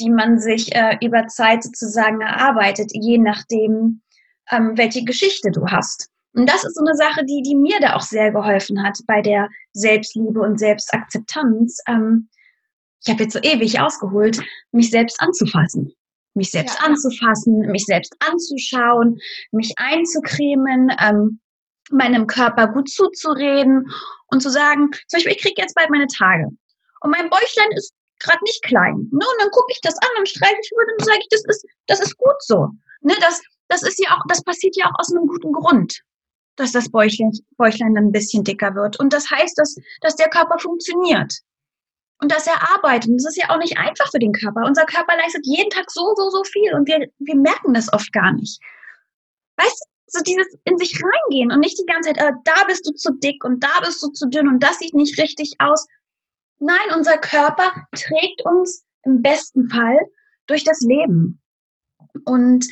die man sich äh, über Zeit sozusagen erarbeitet, je nachdem, ähm, welche Geschichte du hast. Und das ist so eine Sache, die, die mir da auch sehr geholfen hat bei der Selbstliebe und Selbstakzeptanz. Ähm, ich habe jetzt so ewig ausgeholt, mich selbst anzufassen mich selbst ja. anzufassen, mich selbst anzuschauen, mich einzucremen, ähm, meinem Körper gut zuzureden und zu sagen, zum Beispiel, ich kriege jetzt bald meine Tage und mein Bäuchlein ist gerade nicht klein. Ne? Und dann gucke ich das an und streiche ich über und sage ich, das ist, das ist gut so. Ne? Das, das ist ja auch, das passiert ja auch aus einem guten Grund, dass das Bäuchlein, Bäuchlein dann ein bisschen dicker wird. Und das heißt, dass, dass der Körper funktioniert. und das erarbeiten. Das ist ja auch nicht einfach für den Körper. Unser Körper leistet jeden Tag so, so, so viel und wir, wir merken das oft gar nicht. Weißt du, so dieses in sich reingehen und nicht die ganze Zeit, äh, da bist du zu dick und da bist du zu dünn und das sieht nicht richtig aus. Nein, unser Körper trägt uns im besten Fall durch das Leben. Und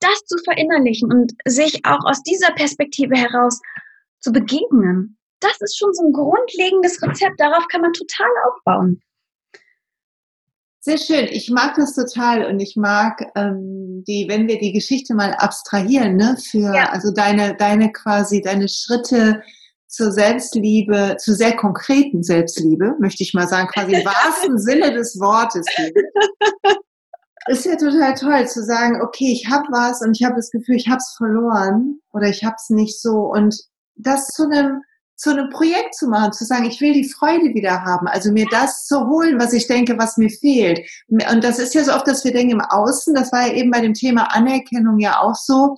das zu verinnerlichen und sich auch aus dieser Perspektive heraus zu begegnen, das ist schon so ein grundlegendes Rezept. Darauf kann man total aufbauen. Sehr schön. Ich mag das total und ich mag ähm, die, wenn wir die Geschichte mal abstrahieren, ne, für ja. also deine, deine quasi deine Schritte zur Selbstliebe, zu sehr konkreten Selbstliebe, möchte ich mal sagen, quasi im wahrsten Sinne des Wortes. Ist ja total toll zu sagen, okay, ich habe was und ich habe das Gefühl, ich habe es verloren oder ich habe es nicht so und das zu einem zu einem Projekt zu machen, zu sagen, ich will die Freude wieder haben, also mir das zu holen, was ich denke, was mir fehlt. Und das ist ja so oft, dass wir denken im Außen, das war ja eben bei dem Thema Anerkennung ja auch so,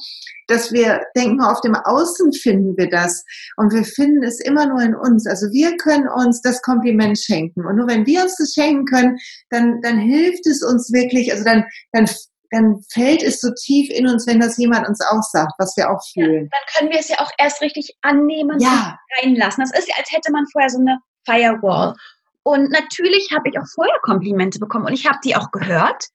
dass wir denken, auf dem Außen finden wir das. Und wir finden es immer nur in uns. Also wir können uns das Kompliment schenken. Und nur wenn wir uns das schenken können, dann, dann hilft es uns wirklich, also dann, dann dann fällt es so tief in uns, wenn das jemand uns auch sagt, was wir auch fühlen. Ja, dann können wir es ja auch erst richtig annehmen ja. und reinlassen. Das ist ja, als hätte man vorher so eine Firewall. Und natürlich habe ich auch vorher Komplimente bekommen und ich habe die auch gehört.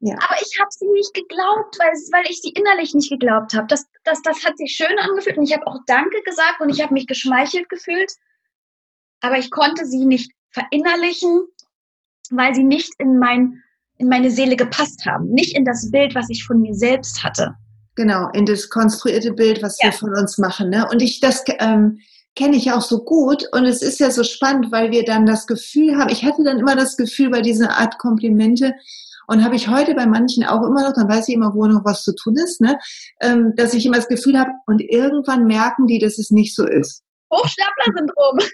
Ja. Aber ich habe sie nicht geglaubt, weil, weil ich sie innerlich nicht geglaubt habe. Das, das, das hat sich schön angefühlt und ich habe auch Danke gesagt und ich habe mich geschmeichelt gefühlt. Aber ich konnte sie nicht verinnerlichen, weil sie nicht in mein in meine Seele gepasst haben, nicht in das Bild, was ich von mir selbst hatte. Genau, in das konstruierte Bild, was ja. wir von uns machen. Ne? Und ich, das ähm, kenne ich auch so gut. Und es ist ja so spannend, weil wir dann das Gefühl haben, ich hatte dann immer das Gefühl bei dieser Art Komplimente, und habe ich heute bei manchen auch immer noch, dann weiß ich immer, wo noch was zu tun ist, ne? ähm, dass ich immer das Gefühl habe, und irgendwann merken die, dass es nicht so ist. Hochstapler-Syndrom.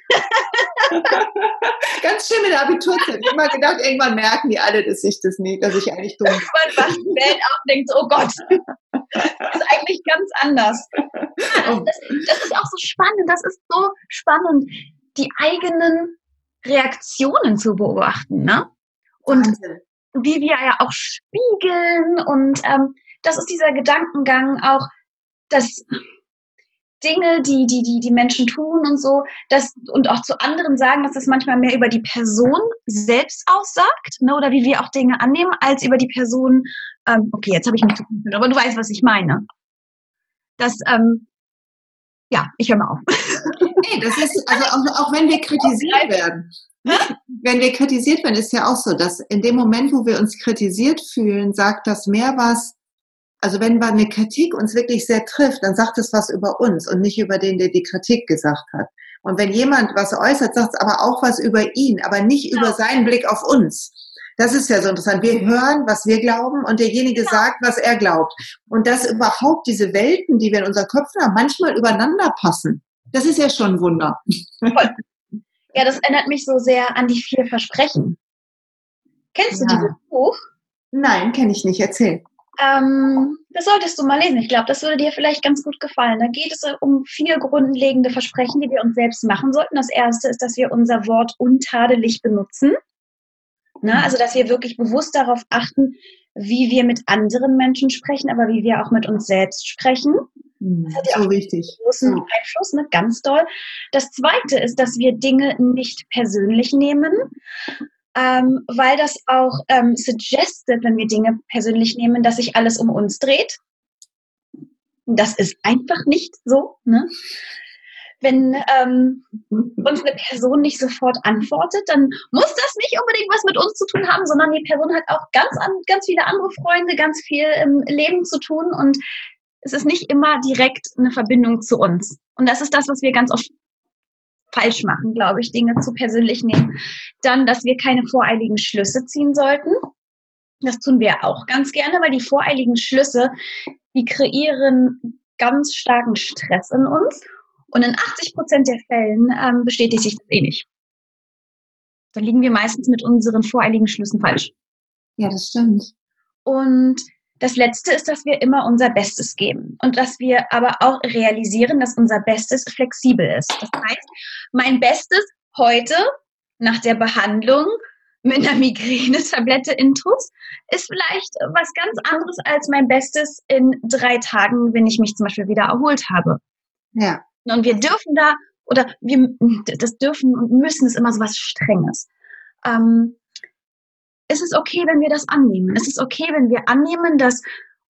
Ganz schön mit der Abiturzeit. Ich habe immer gedacht, irgendwann merken die alle, dass ich das nicht, dass ich eigentlich dumm bin. Man wacht die Welt auf und denkt, oh Gott, das ist eigentlich ganz anders. Ja, das, das, ist auch so spannend. Das ist so spannend, die eigenen Reaktionen zu beobachten. Ne? Und Wahnsinn. wie wir ja auch spiegeln. Und ähm, das ist dieser Gedankengang auch, dass Dinge, die, die, die die Menschen tun und so, das, und auch zu anderen sagen, dass das manchmal mehr über die Person selbst aussagt, ne, oder wie wir auch Dinge annehmen, als über die Person, ähm, okay, jetzt habe ich mich gefühlt, aber du weißt, was ich meine. Das, ähm, ja, ich höre mal auf. Nee, das ist, also auch, auch wenn wir kritisiert werden, wenn wir kritisiert werden, ist ja auch so, dass in dem Moment, wo wir uns kritisiert fühlen, sagt das mehr was also wenn eine Kritik uns wirklich sehr trifft, dann sagt es was über uns und nicht über den, der die Kritik gesagt hat. Und wenn jemand was äußert, sagt es aber auch was über ihn, aber nicht genau. über seinen Blick auf uns. Das ist ja so interessant. Wir hören, was wir glauben und derjenige genau. sagt, was er glaubt. Und dass überhaupt diese Welten, die wir in unseren Köpfen haben, manchmal übereinander passen. Das ist ja schon ein Wunder. Ja, das erinnert mich so sehr an die vier Versprechen. Kennst du ja. dieses Buch? Nein, kenne ich nicht. Erzähl. Ähm, das solltest du mal lesen. Ich glaube, das würde dir vielleicht ganz gut gefallen. Da geht es um vier grundlegende Versprechen, die wir uns selbst machen sollten. Das erste ist, dass wir unser Wort untadelig benutzen. Na, also, dass wir wirklich bewusst darauf achten, wie wir mit anderen Menschen sprechen, aber wie wir auch mit uns selbst sprechen. Mhm. Das hat ja so auch wichtig. großen ja. Einfluss, ne? ganz doll. Das zweite ist, dass wir Dinge nicht persönlich nehmen ähm, weil das auch ähm, suggestet, wenn wir Dinge persönlich nehmen, dass sich alles um uns dreht. Das ist einfach nicht so. Ne? Wenn ähm, uns eine Person nicht sofort antwortet, dann muss das nicht unbedingt was mit uns zu tun haben, sondern die Person hat auch ganz, an, ganz viele andere Freunde, ganz viel im Leben zu tun und es ist nicht immer direkt eine Verbindung zu uns. Und das ist das, was wir ganz oft falsch machen, glaube ich, Dinge zu persönlich nehmen. Dann, dass wir keine voreiligen Schlüsse ziehen sollten. Das tun wir auch ganz gerne, weil die voreiligen Schlüsse, die kreieren ganz starken Stress in uns. Und in 80 Prozent der Fällen ähm, bestätigt sich das eh nicht. Da liegen wir meistens mit unseren voreiligen Schlüssen falsch. Ja, das stimmt. Und das Letzte ist, dass wir immer unser Bestes geben und dass wir aber auch realisieren, dass unser Bestes flexibel ist. Das heißt, mein Bestes heute nach der Behandlung mit einer Migräne-Tablette intus ist vielleicht was ganz anderes als mein Bestes in drei Tagen, wenn ich mich zum Beispiel wieder erholt habe. Ja. Und wir dürfen da, oder wir, das dürfen und müssen ist immer so was Strenges. Ähm, es ist okay, wenn wir das annehmen. Es ist okay, wenn wir annehmen, dass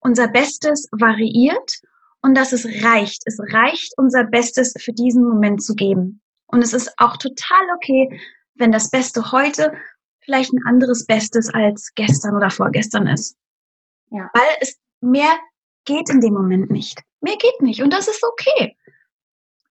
unser Bestes variiert und dass es reicht. Es reicht, unser Bestes für diesen Moment zu geben. Und es ist auch total okay, wenn das Beste heute vielleicht ein anderes Bestes als gestern oder vorgestern ist. Ja. Weil es mehr geht in dem Moment nicht. Mehr geht nicht und das ist okay.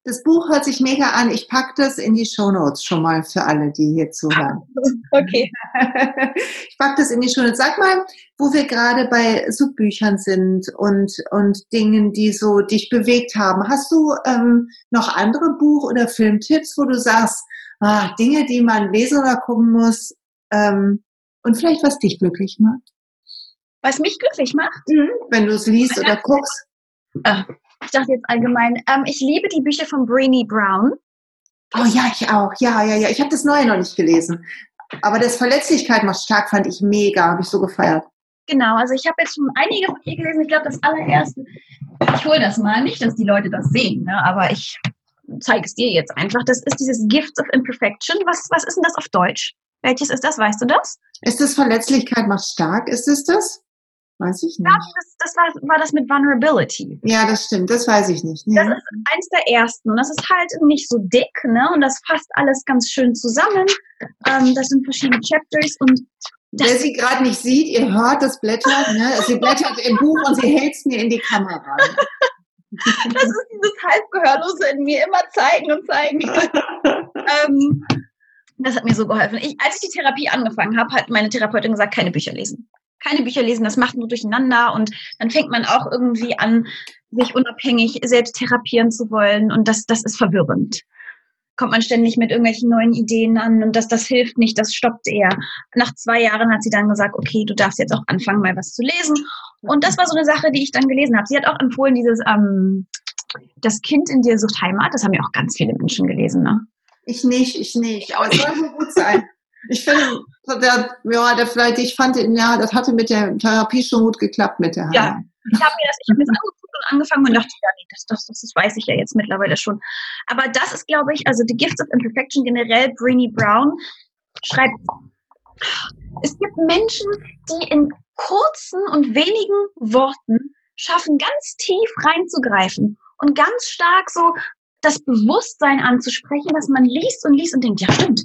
Das Buch hört sich mega an. Ich packe das in die Shownotes schon mal für alle, die hier zuhören. Okay. Ich packe das in die Shownotes. Sag mal, wo wir gerade bei Subbüchern sind und, und Dingen, die so dich bewegt haben. Hast du ähm, noch andere Buch- oder Filmtipps, wo du sagst, ah, Dinge, die man lesen oder gucken muss ähm, und vielleicht was dich glücklich macht? Was mich glücklich macht? Mhm. Wenn du es liest oder guckst. Ah, ich dachte jetzt allgemein, ähm, ich liebe die Bücher von Brainy Brown. Oh ja, ich auch. Ja, ja, ja. Ich habe das Neue noch nicht gelesen. Aber das Verletzlichkeit macht stark fand ich mega, habe ich so gefeiert. Genau, also ich habe jetzt schon einige von ihr gelesen. Ich glaube, das allererste, ich hole das mal, nicht, dass die Leute das sehen, ne? aber ich zeige es dir jetzt einfach. Das ist dieses Gifts of Imperfection. Was, was ist denn das auf Deutsch? Welches ist das? Weißt du das? Ist das Verletzlichkeit macht stark? Ist es das? Weiß ich nicht. Das, das war, war, das mit Vulnerability. Ja, das stimmt, das weiß ich nicht. Ja. Das ist eins der ersten. Und das ist halt nicht so dick, ne? Und das fasst alles ganz schön zusammen. Ähm, das sind verschiedene Chapters und Wer sie gerade nicht sieht, ihr hört das Blättern, ne? Sie blättert im Buch und sie hält es mir in die Kamera. das ist dieses halbgehörlose in mir immer zeigen und zeigen. ähm, das hat mir so geholfen. Ich, als ich die Therapie angefangen habe, hat meine Therapeutin gesagt, keine Bücher lesen keine Bücher lesen, das macht nur durcheinander und dann fängt man auch irgendwie an, sich unabhängig selbst therapieren zu wollen und das, das ist verwirrend. Kommt man ständig mit irgendwelchen neuen Ideen an und das, das hilft nicht, das stoppt eher. Nach zwei Jahren hat sie dann gesagt, okay, du darfst jetzt auch anfangen, mal was zu lesen. Und das war so eine Sache, die ich dann gelesen habe. Sie hat auch empfohlen, dieses ähm, Das Kind in dir sucht Heimat. Das haben ja auch ganz viele Menschen gelesen, ne? Ich nicht, ich nicht. Aber es soll so gut sein. Ich finde, der, ja, der vielleicht, ich fand, ja, das hatte mit der Therapie schon gut geklappt mit der Hand. Ja, ich habe mir das, ich habe das und angefangen und dachte, ja, nee, das, das, das, weiß ich ja jetzt mittlerweile schon. Aber das ist, glaube ich, also die Gifts of Imperfection generell, Brainy Brown schreibt, es gibt Menschen, die in kurzen und wenigen Worten schaffen, ganz tief reinzugreifen und ganz stark so das Bewusstsein anzusprechen, dass man liest und liest und denkt, ja, stimmt,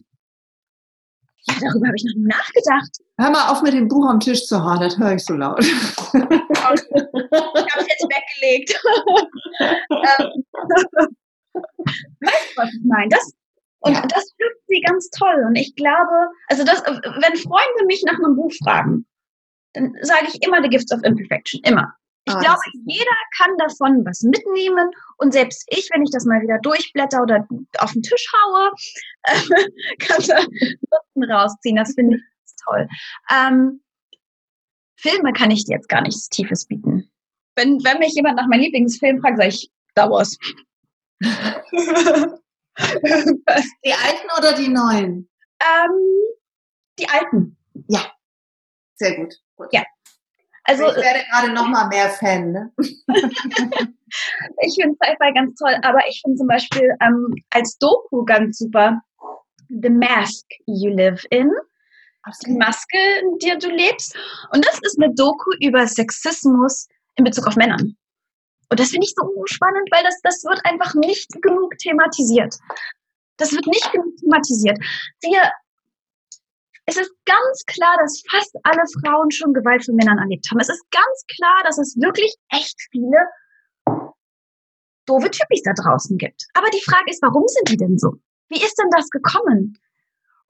darüber habe ich noch nie nachgedacht. Hör mal auf mit dem Buch am Tisch zu hauen, das höre ich so laut. ich habe es jetzt weggelegt. Ähm, weißt du, was ich meine? Das, und ja. das fühlt sie ganz toll. Und ich glaube, also das, wenn Freunde mich nach einem Buch fragen, dann sage ich immer The Gifts of Imperfection. Immer. Ich oh, glaube, jeder kann davon was mitnehmen und selbst ich, wenn ich das mal wieder durchblätter oder auf den Tisch haue, äh, kann da Nutzen rausziehen. Das finde ich toll. Ähm, Filme kann ich dir jetzt gar nichts Tiefes bieten. Wenn, wenn mich jemand nach meinem Lieblingsfilm fragt, sage ich Star Wars. die alten oder die neuen? Ähm, die alten. Ja, sehr gut. gut. Ja, also, ich werde gerade noch mal mehr Fan. Ne? ich finde Sci-Fi ganz toll, aber ich finde zum Beispiel ähm, als Doku ganz super The Mask You Live In. Die Maske, in der du lebst. Und das ist eine Doku über Sexismus in Bezug auf Männern. Und das finde ich so spannend, weil das, das wird einfach nicht genug thematisiert. Das wird nicht genug thematisiert. Wir es ist ganz klar, dass fast alle Frauen schon Gewalt von Männern erlebt haben. Es ist ganz klar, dass es wirklich echt viele doofe Typis da draußen gibt. Aber die Frage ist, warum sind die denn so? Wie ist denn das gekommen?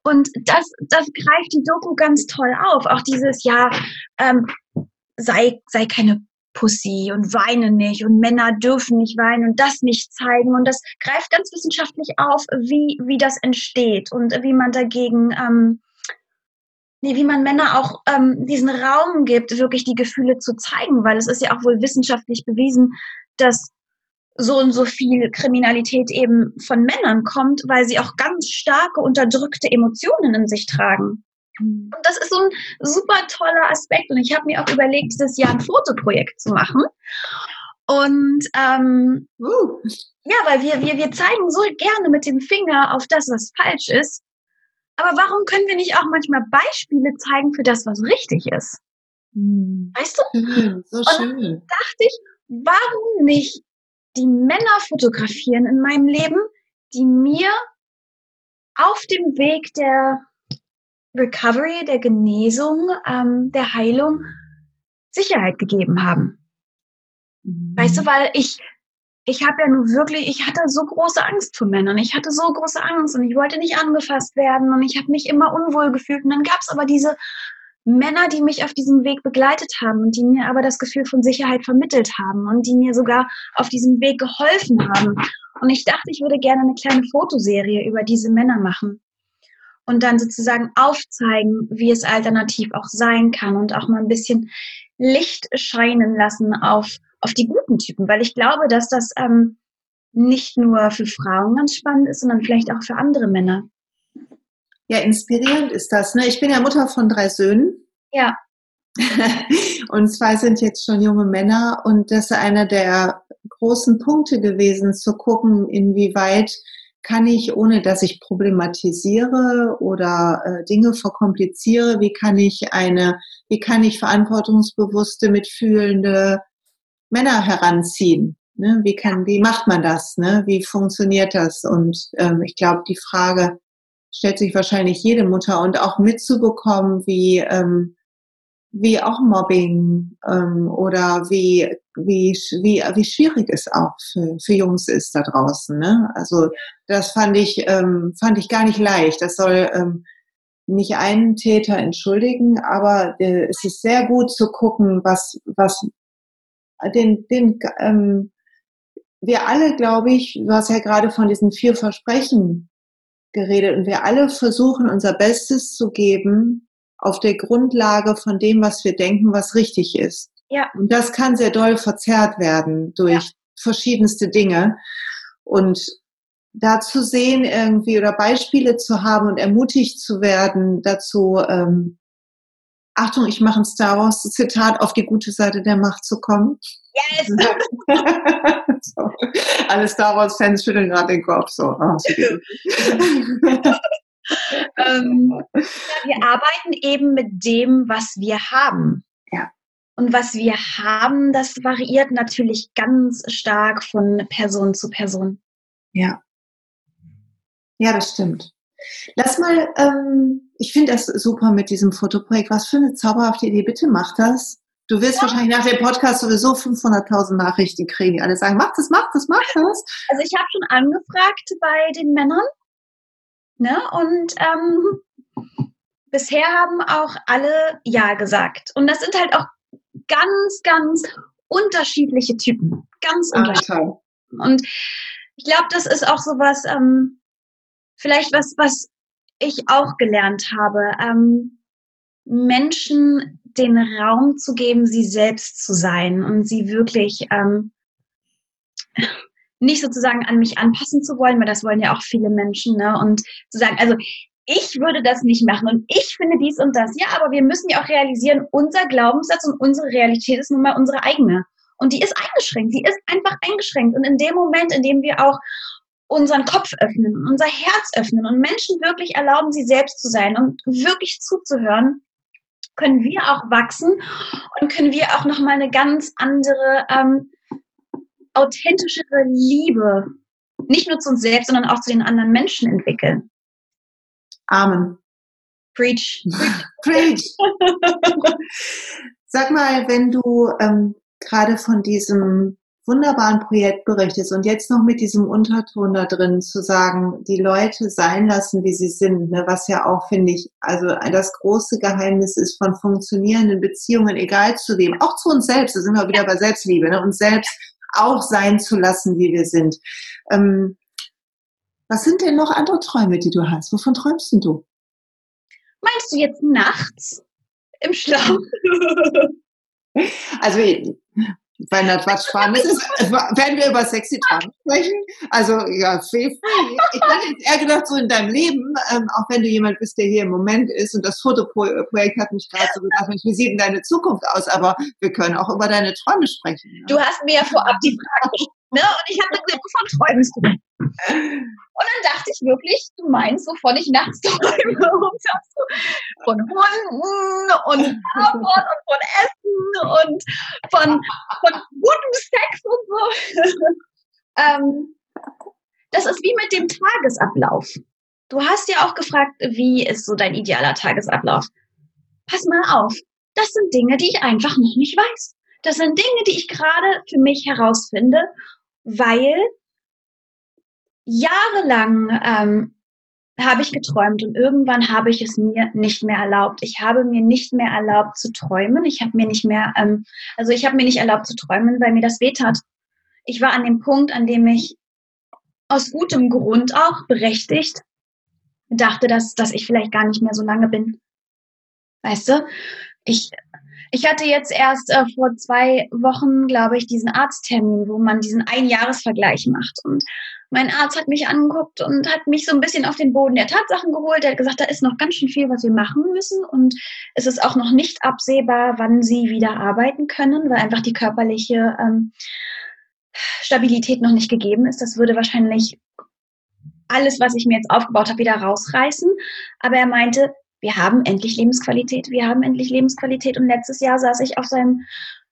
Und das, das greift die Doku ganz toll auf. Auch dieses, ja, ähm, sei, sei keine Pussy und weine nicht und Männer dürfen nicht weinen und das nicht zeigen. Und das greift ganz wissenschaftlich auf, wie, wie das entsteht und wie man dagegen ähm, nee, wie man Männer auch ähm, diesen Raum gibt, wirklich die Gefühle zu zeigen, weil es ist ja auch wohl wissenschaftlich bewiesen, dass so und so viel Kriminalität eben von Männern kommt, weil sie auch ganz starke unterdrückte Emotionen in sich tragen. Mhm. Und das ist so ein super toller Aspekt. Und ich habe mir auch überlegt, dieses Jahr ein Fotoprojekt zu machen. Und ähm, uh. ja, weil wir, wir, wir zeigen so gerne mit dem Finger auf das, was falsch ist. Aber warum können wir nicht auch manchmal Beispiele zeigen für das, was richtig ist? Mhm. Weißt du? Schön, so schön. Und dachte ich, warum nicht die Männer fotografieren in meinem Leben, die mir auf dem Weg der Recovery, der Genesung, ähm, der Heilung Sicherheit gegeben haben. Mhm. Weißt du, weil ich, ich habe ja nur wirklich, ich hatte so große Angst vor Männern. Ich hatte so große Angst und ich wollte nicht angefasst werden und ich habe mich immer unwohl gefühlt. Und dann gab es aber diese Männer, die mich auf diesem Weg begleitet haben und die mir aber das Gefühl von Sicherheit vermittelt haben und die mir sogar auf diesem Weg geholfen haben. Und ich dachte, ich würde gerne eine kleine Fotoserie über diese Männer machen und dann sozusagen aufzeigen, wie es alternativ auch sein kann und auch mal ein bisschen Licht scheinen lassen auf, auf die guten Typen, weil ich glaube, dass das ähm, nicht nur für Frauen ganz spannend ist, sondern vielleicht auch für andere Männer. Ja, inspirierend ist das. Ne? Ich bin ja Mutter von drei Söhnen. Ja. und zwei sind jetzt schon junge Männer und das ist einer der großen Punkte gewesen, zu gucken, inwieweit kann ich, ohne dass ich problematisiere oder äh, Dinge verkompliziere, wie kann ich eine, wie kann ich verantwortungsbewusste, mitfühlende Männer heranziehen? Ne? Wie kann, wie macht man das? Ne? Wie funktioniert das? Und ähm, ich glaube, die Frage, stellt sich wahrscheinlich jede Mutter und auch mitzubekommen, wie, ähm, wie auch Mobbing ähm, oder wie, wie, wie, wie schwierig es auch für, für Jungs ist da draußen. Ne? Also das fand ich, ähm, fand ich gar nicht leicht. Das soll ähm, nicht einen Täter entschuldigen, aber äh, es ist sehr gut zu gucken, was, was den, den ähm, wir alle, glaube ich, du hast ja gerade von diesen vier Versprechen geredet und wir alle versuchen unser Bestes zu geben auf der Grundlage von dem, was wir denken, was richtig ist. Ja. Und das kann sehr doll verzerrt werden durch ja. verschiedenste Dinge. Und da zu sehen irgendwie oder Beispiele zu haben und ermutigt zu werden dazu, ähm, Achtung, ich mache ein Star Wars Zitat, auf die gute Seite der Macht zu kommen. Yes. so. Alle Star Wars Fans schütteln gerade den Kopf. So. Oh, ähm, wir arbeiten eben mit dem, was wir haben. Ja. Und was wir haben, das variiert natürlich ganz stark von Person zu Person. Ja. Ja, das stimmt. Lass mal, ähm, ich finde das super mit diesem Fotoprojekt. Was für eine zauberhafte Idee. Bitte mach das. Du wirst ja. wahrscheinlich nach dem Podcast sowieso 500.000 Nachrichten kriegen, die alle sagen, mach das, mach das, mach das. Also ich habe schon angefragt bei den Männern. Ne? Und ähm, bisher haben auch alle Ja gesagt. Und das sind halt auch ganz, ganz unterschiedliche Typen. Ganz ah, unterschiedlich. Und ich glaube, das ist auch sowas, ähm, vielleicht was, was ich auch gelernt habe, ähm, Menschen den Raum zu geben, sie selbst zu sein und sie wirklich ähm, nicht sozusagen an mich anpassen zu wollen, weil das wollen ja auch viele Menschen, ne? Und zu sagen, also ich würde das nicht machen und ich finde dies und das. Ja, aber wir müssen ja auch realisieren, unser Glaubenssatz und unsere Realität ist nun mal unsere eigene. Und die ist eingeschränkt. Sie ist einfach eingeschränkt. Und in dem Moment, in dem wir auch unseren Kopf öffnen, unser Herz öffnen und Menschen wirklich erlauben, sie selbst zu sein und wirklich zuzuhören, können wir auch wachsen und können wir auch nochmal eine ganz andere, ähm, authentischere Liebe, nicht nur zu uns selbst, sondern auch zu den anderen Menschen entwickeln. Amen. Preach. Preach. Sag mal, wenn du ähm, gerade von diesem wunderbaren Projekt berichtest und jetzt noch mit diesem Unterton da drin zu sagen, die Leute sein lassen, wie sie sind, ne, was ja auch, finde ich, also das große Geheimnis ist von funktionierenden Beziehungen, egal zu wem, auch zu uns selbst, da sind wir wieder bei Selbstliebe, ne, uns selbst auch sein zu lassen, wie wir sind. Ähm, was sind denn noch andere Träume, die du hast? Wovon träumst du? Meinst du jetzt nachts im Schlaf? Also wenn das was Spannendes ist, werden wir über sexy Traum sprechen. Also ja, feel free. Ich hätte jetzt eher gedacht, so in deinem Leben, ähm, auch wenn du jemand bist, der hier im Moment ist und das Fotoprojekt hat mich gerade so gedacht, wie sieht denn deine Zukunft aus? Aber wir können auch über deine Träume sprechen. Ja. Du hast mir ja vorab die Frage gestellt, ne? Und ich habe gesagt, wovon träumst du? Und dann dachte ich wirklich, du meinst, wovon ich nachts träume. Von Hunden und Arbeit und von Essen und von, von gutem Sex und so. ähm, das ist wie mit dem Tagesablauf. Du hast ja auch gefragt, wie ist so dein idealer Tagesablauf? Pass mal auf. Das sind Dinge, die ich einfach noch nicht weiß. Das sind Dinge, die ich gerade für mich herausfinde, weil jahrelang ähm, habe ich geträumt und irgendwann habe ich es mir nicht mehr erlaubt. Ich habe mir nicht mehr erlaubt zu träumen. Ich habe mir nicht mehr, ähm, also ich habe mir nicht erlaubt zu träumen, weil mir das wehtat. Ich war an dem Punkt, an dem ich aus gutem Grund auch berechtigt dachte, dass, dass ich vielleicht gar nicht mehr so lange bin. Weißt du, ich, ich hatte jetzt erst äh, vor zwei Wochen, glaube ich, diesen Arzttermin, wo man diesen Einjahresvergleich macht. Und mein Arzt hat mich angeguckt und hat mich so ein bisschen auf den Boden der Tatsachen geholt. Er hat gesagt, da ist noch ganz schön viel, was wir machen müssen. Und es ist auch noch nicht absehbar, wann sie wieder arbeiten können, weil einfach die körperliche ähm, Stabilität noch nicht gegeben ist. Das würde wahrscheinlich alles, was ich mir jetzt aufgebaut habe, wieder rausreißen. Aber er meinte, wir haben endlich Lebensqualität, wir haben endlich Lebensqualität. Und letztes Jahr saß ich auf seinem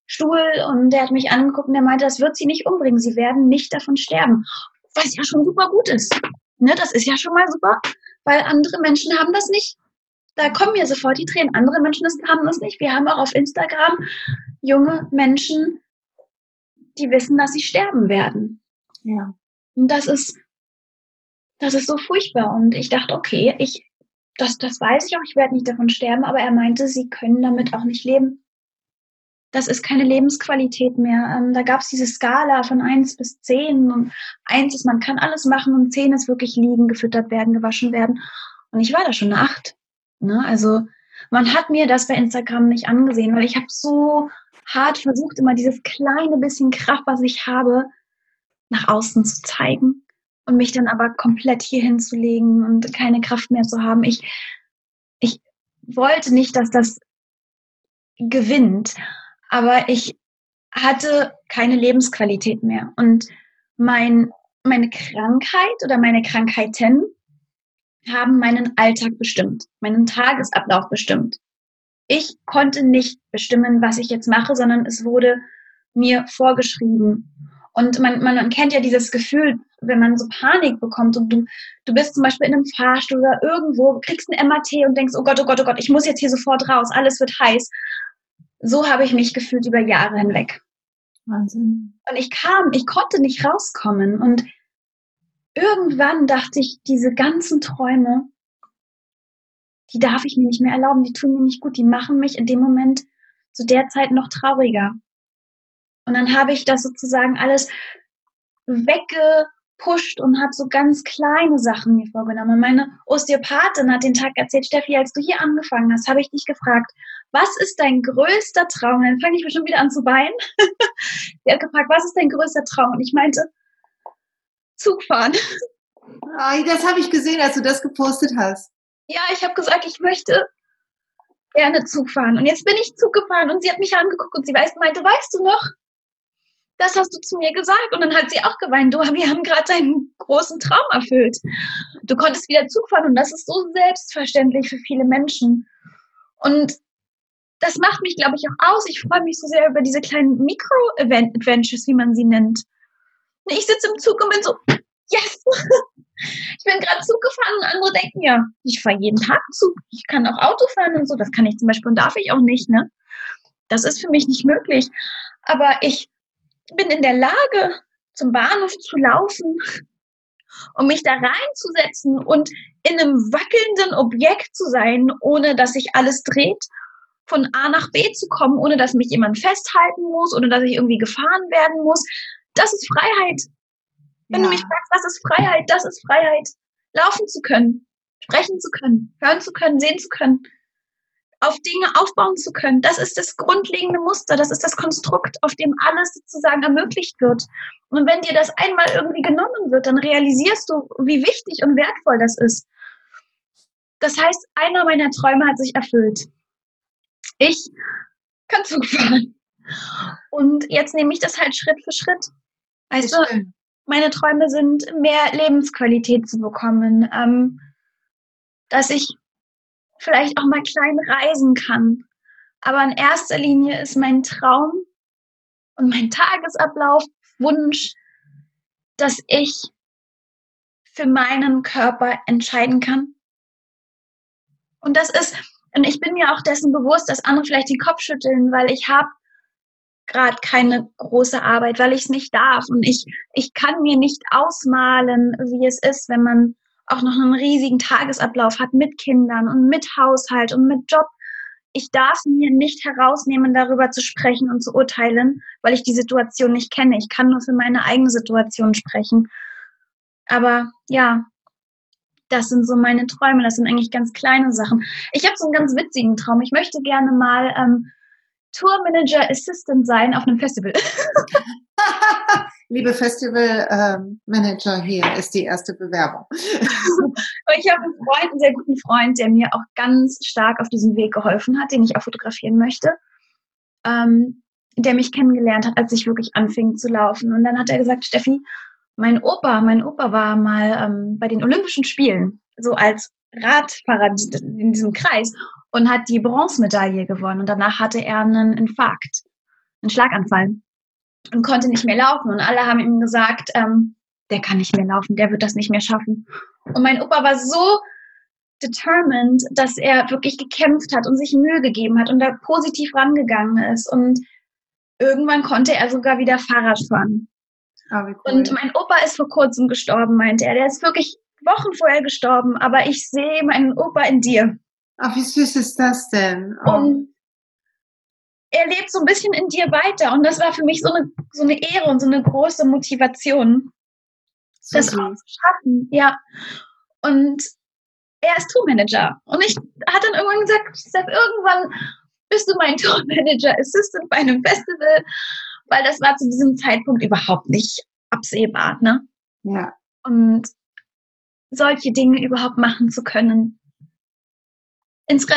Stuhl und der hat mich angeguckt und der meinte, das wird sie nicht umbringen, sie werden nicht davon sterben. Was ja schon super gut ist. Ne, das ist ja schon mal super, weil andere Menschen haben das nicht. Da kommen mir sofort die Tränen. Andere Menschen haben das nicht. Wir haben auch auf Instagram junge Menschen, die wissen, dass sie sterben werden. Ja. Und das ist, das ist so furchtbar. Und ich dachte, okay, ich, das, das weiß ich auch, ich werde nicht davon sterben, aber er meinte, sie können damit auch nicht leben. Das ist keine Lebensqualität mehr. Ähm, da gab es diese Skala von eins bis zehn und eins ist, man kann alles machen und zehn ist wirklich liegen, gefüttert werden, gewaschen werden. Und ich war da schon eine acht. Ne? Also man hat mir das bei Instagram nicht angesehen, weil ich habe so hart versucht, immer dieses kleine bisschen Kraft, was ich habe, nach außen zu zeigen und mich dann aber komplett hier hinzulegen und keine Kraft mehr zu haben. Ich, ich wollte nicht, dass das gewinnt, aber ich hatte keine Lebensqualität mehr. Und mein, meine Krankheit oder meine Krankheiten haben meinen Alltag bestimmt, meinen Tagesablauf bestimmt. Ich konnte nicht bestimmen, was ich jetzt mache, sondern es wurde mir vorgeschrieben. Und man, man kennt ja dieses Gefühl, wenn man so Panik bekommt und du, du bist zum Beispiel in einem Fahrstuhl oder irgendwo, kriegst ein MAT und denkst, oh Gott, oh Gott, oh Gott, ich muss jetzt hier sofort raus, alles wird heiß. So habe ich mich gefühlt über Jahre hinweg. Wahnsinn. Und ich kam, ich konnte nicht rauskommen. Und irgendwann dachte ich, diese ganzen Träume, die darf ich mir nicht mehr erlauben, die tun mir nicht gut, die machen mich in dem Moment zu der Zeit noch trauriger. Und dann habe ich das sozusagen alles weggepusht und habe so ganz kleine Sachen mir vorgenommen. Und meine Osteopathin hat den Tag erzählt, Steffi, als du hier angefangen hast, habe ich dich gefragt, was ist dein größter Traum? Dann fange ich bestimmt wieder an zu weinen. Sie hat gefragt, was ist dein größter Traum? Und ich meinte, Zug fahren. das habe ich gesehen, als du das gepostet hast. Ja, ich habe gesagt, ich möchte gerne Zug fahren. Und jetzt bin ich Zug gefahren und sie hat mich angeguckt und sie weiß, meinte, weißt du noch, das hast du zu mir gesagt. Und dann hat sie auch geweint, du, wir haben gerade deinen großen Traum erfüllt. Du konntest wieder Zug fahren und das ist so selbstverständlich für viele Menschen. Und das macht mich, glaube ich, auch aus. Ich freue mich so sehr über diese kleinen Mikro-Adventures, wie man sie nennt. Ich sitze im Zug und bin so, yes! ich bin gerade Zug gefahren und andere denken ja, ich fahre jeden Tag Zug. Ich kann auch Auto fahren und so. Das kann ich zum Beispiel und darf ich auch nicht, ne? Das ist für mich nicht möglich. Aber ich bin in der Lage, zum Bahnhof zu laufen, um mich da reinzusetzen und in einem wackelnden Objekt zu sein, ohne dass sich alles dreht, von A nach B zu kommen, ohne dass mich jemand festhalten muss, ohne dass ich irgendwie gefahren werden muss. Das ist Freiheit. Wenn ja. du mich fragst, was ist Freiheit? Das ist Freiheit. Laufen zu können, sprechen zu können, hören zu können, sehen zu können. Auf Dinge aufbauen zu können. Das ist das grundlegende Muster, das ist das Konstrukt, auf dem alles sozusagen ermöglicht wird. Und wenn dir das einmal irgendwie genommen wird, dann realisierst du, wie wichtig und wertvoll das ist. Das heißt, einer meiner Träume hat sich erfüllt. Ich kann Zug fahren. Und jetzt nehme ich das halt Schritt für Schritt. Weißt du, meine Träume sind, mehr Lebensqualität zu bekommen, ähm, dass ich vielleicht auch mal klein reisen kann. Aber in erster Linie ist mein Traum und mein Tagesablauf, Wunsch, dass ich für meinen Körper entscheiden kann. Und das ist, und ich bin mir auch dessen bewusst, dass andere vielleicht den Kopf schütteln, weil ich habe gerade keine große Arbeit, weil ich es nicht darf. Und ich, ich kann mir nicht ausmalen, wie es ist, wenn man auch noch einen riesigen Tagesablauf hat mit Kindern und mit Haushalt und mit Job. Ich darf mir nicht herausnehmen, darüber zu sprechen und zu urteilen, weil ich die Situation nicht kenne. Ich kann nur für meine eigene Situation sprechen. Aber ja, das sind so meine Träume. Das sind eigentlich ganz kleine Sachen. Ich habe so einen ganz witzigen Traum. Ich möchte gerne mal ähm, Tour Manager Assistant sein auf einem Festival. Liebe Festivalmanager, ähm, hier ist die erste Bewerbung. ich habe einen Freund, einen sehr guten Freund, der mir auch ganz stark auf diesem Weg geholfen hat, den ich auch fotografieren möchte. Ähm, der mich kennengelernt hat, als ich wirklich anfing zu laufen. Und dann hat er gesagt, Steffi, mein Opa, mein Opa war mal ähm, bei den Olympischen Spielen, so als Radfahrer in diesem Kreis und hat die Bronzemedaille gewonnen. Und danach hatte er einen Infarkt, einen Schlaganfall und konnte nicht mehr laufen. Und alle haben ihm gesagt, ähm, der kann nicht mehr laufen, der wird das nicht mehr schaffen. Und mein Opa war so determined, dass er wirklich gekämpft hat und sich Mühe gegeben hat und da positiv rangegangen ist. Und irgendwann konnte er sogar wieder Fahrrad fahren. Oh, cool. Und mein Opa ist vor kurzem gestorben, meinte er. Der ist wirklich Wochen vorher gestorben, aber ich sehe meinen Opa in dir. Ach, wie süß ist das denn? Oh. Und er lebt so ein bisschen in dir weiter. Und das war für mich so eine, so eine Ehre und so eine große Motivation, so das auch zu schaffen. Ja. Und er ist Tourmanager. Und ich hatte dann irgendwann gesagt, Steph, irgendwann bist du mein Tourmanager Assistant bei einem Festival, weil das war zu diesem Zeitpunkt überhaupt nicht absehbar. Ne? Ja. Und solche Dinge überhaupt machen zu können, ins Re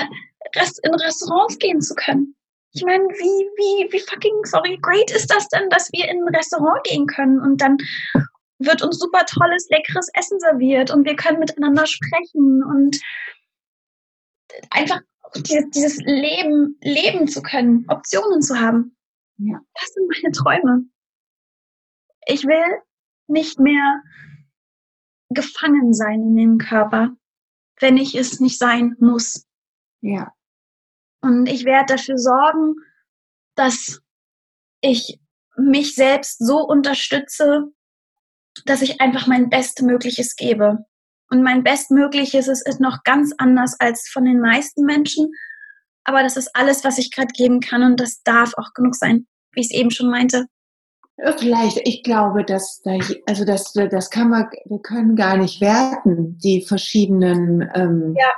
Rest in Restaurants gehen zu können. Ich meine, wie, wie, wie fucking, sorry, great ist das denn, dass wir in ein Restaurant gehen können und dann wird uns super tolles, leckeres Essen serviert und wir können miteinander sprechen und einfach dieses, dieses Leben leben zu können, Optionen zu haben. Ja. Das sind meine Träume. Ich will nicht mehr gefangen sein in dem Körper, wenn ich es nicht sein muss. Ja. Und ich werde dafür sorgen, dass ich mich selbst so unterstütze, dass ich einfach mein Bestmögliches gebe. Und mein Bestmögliches ist, ist noch ganz anders als von den meisten Menschen. Aber das ist alles, was ich gerade geben kann und das darf auch genug sein, wie ich es eben schon meinte. Vielleicht, ich glaube, dass da, also das, das kann man, wir können gar nicht werten, die verschiedenen ähm, ja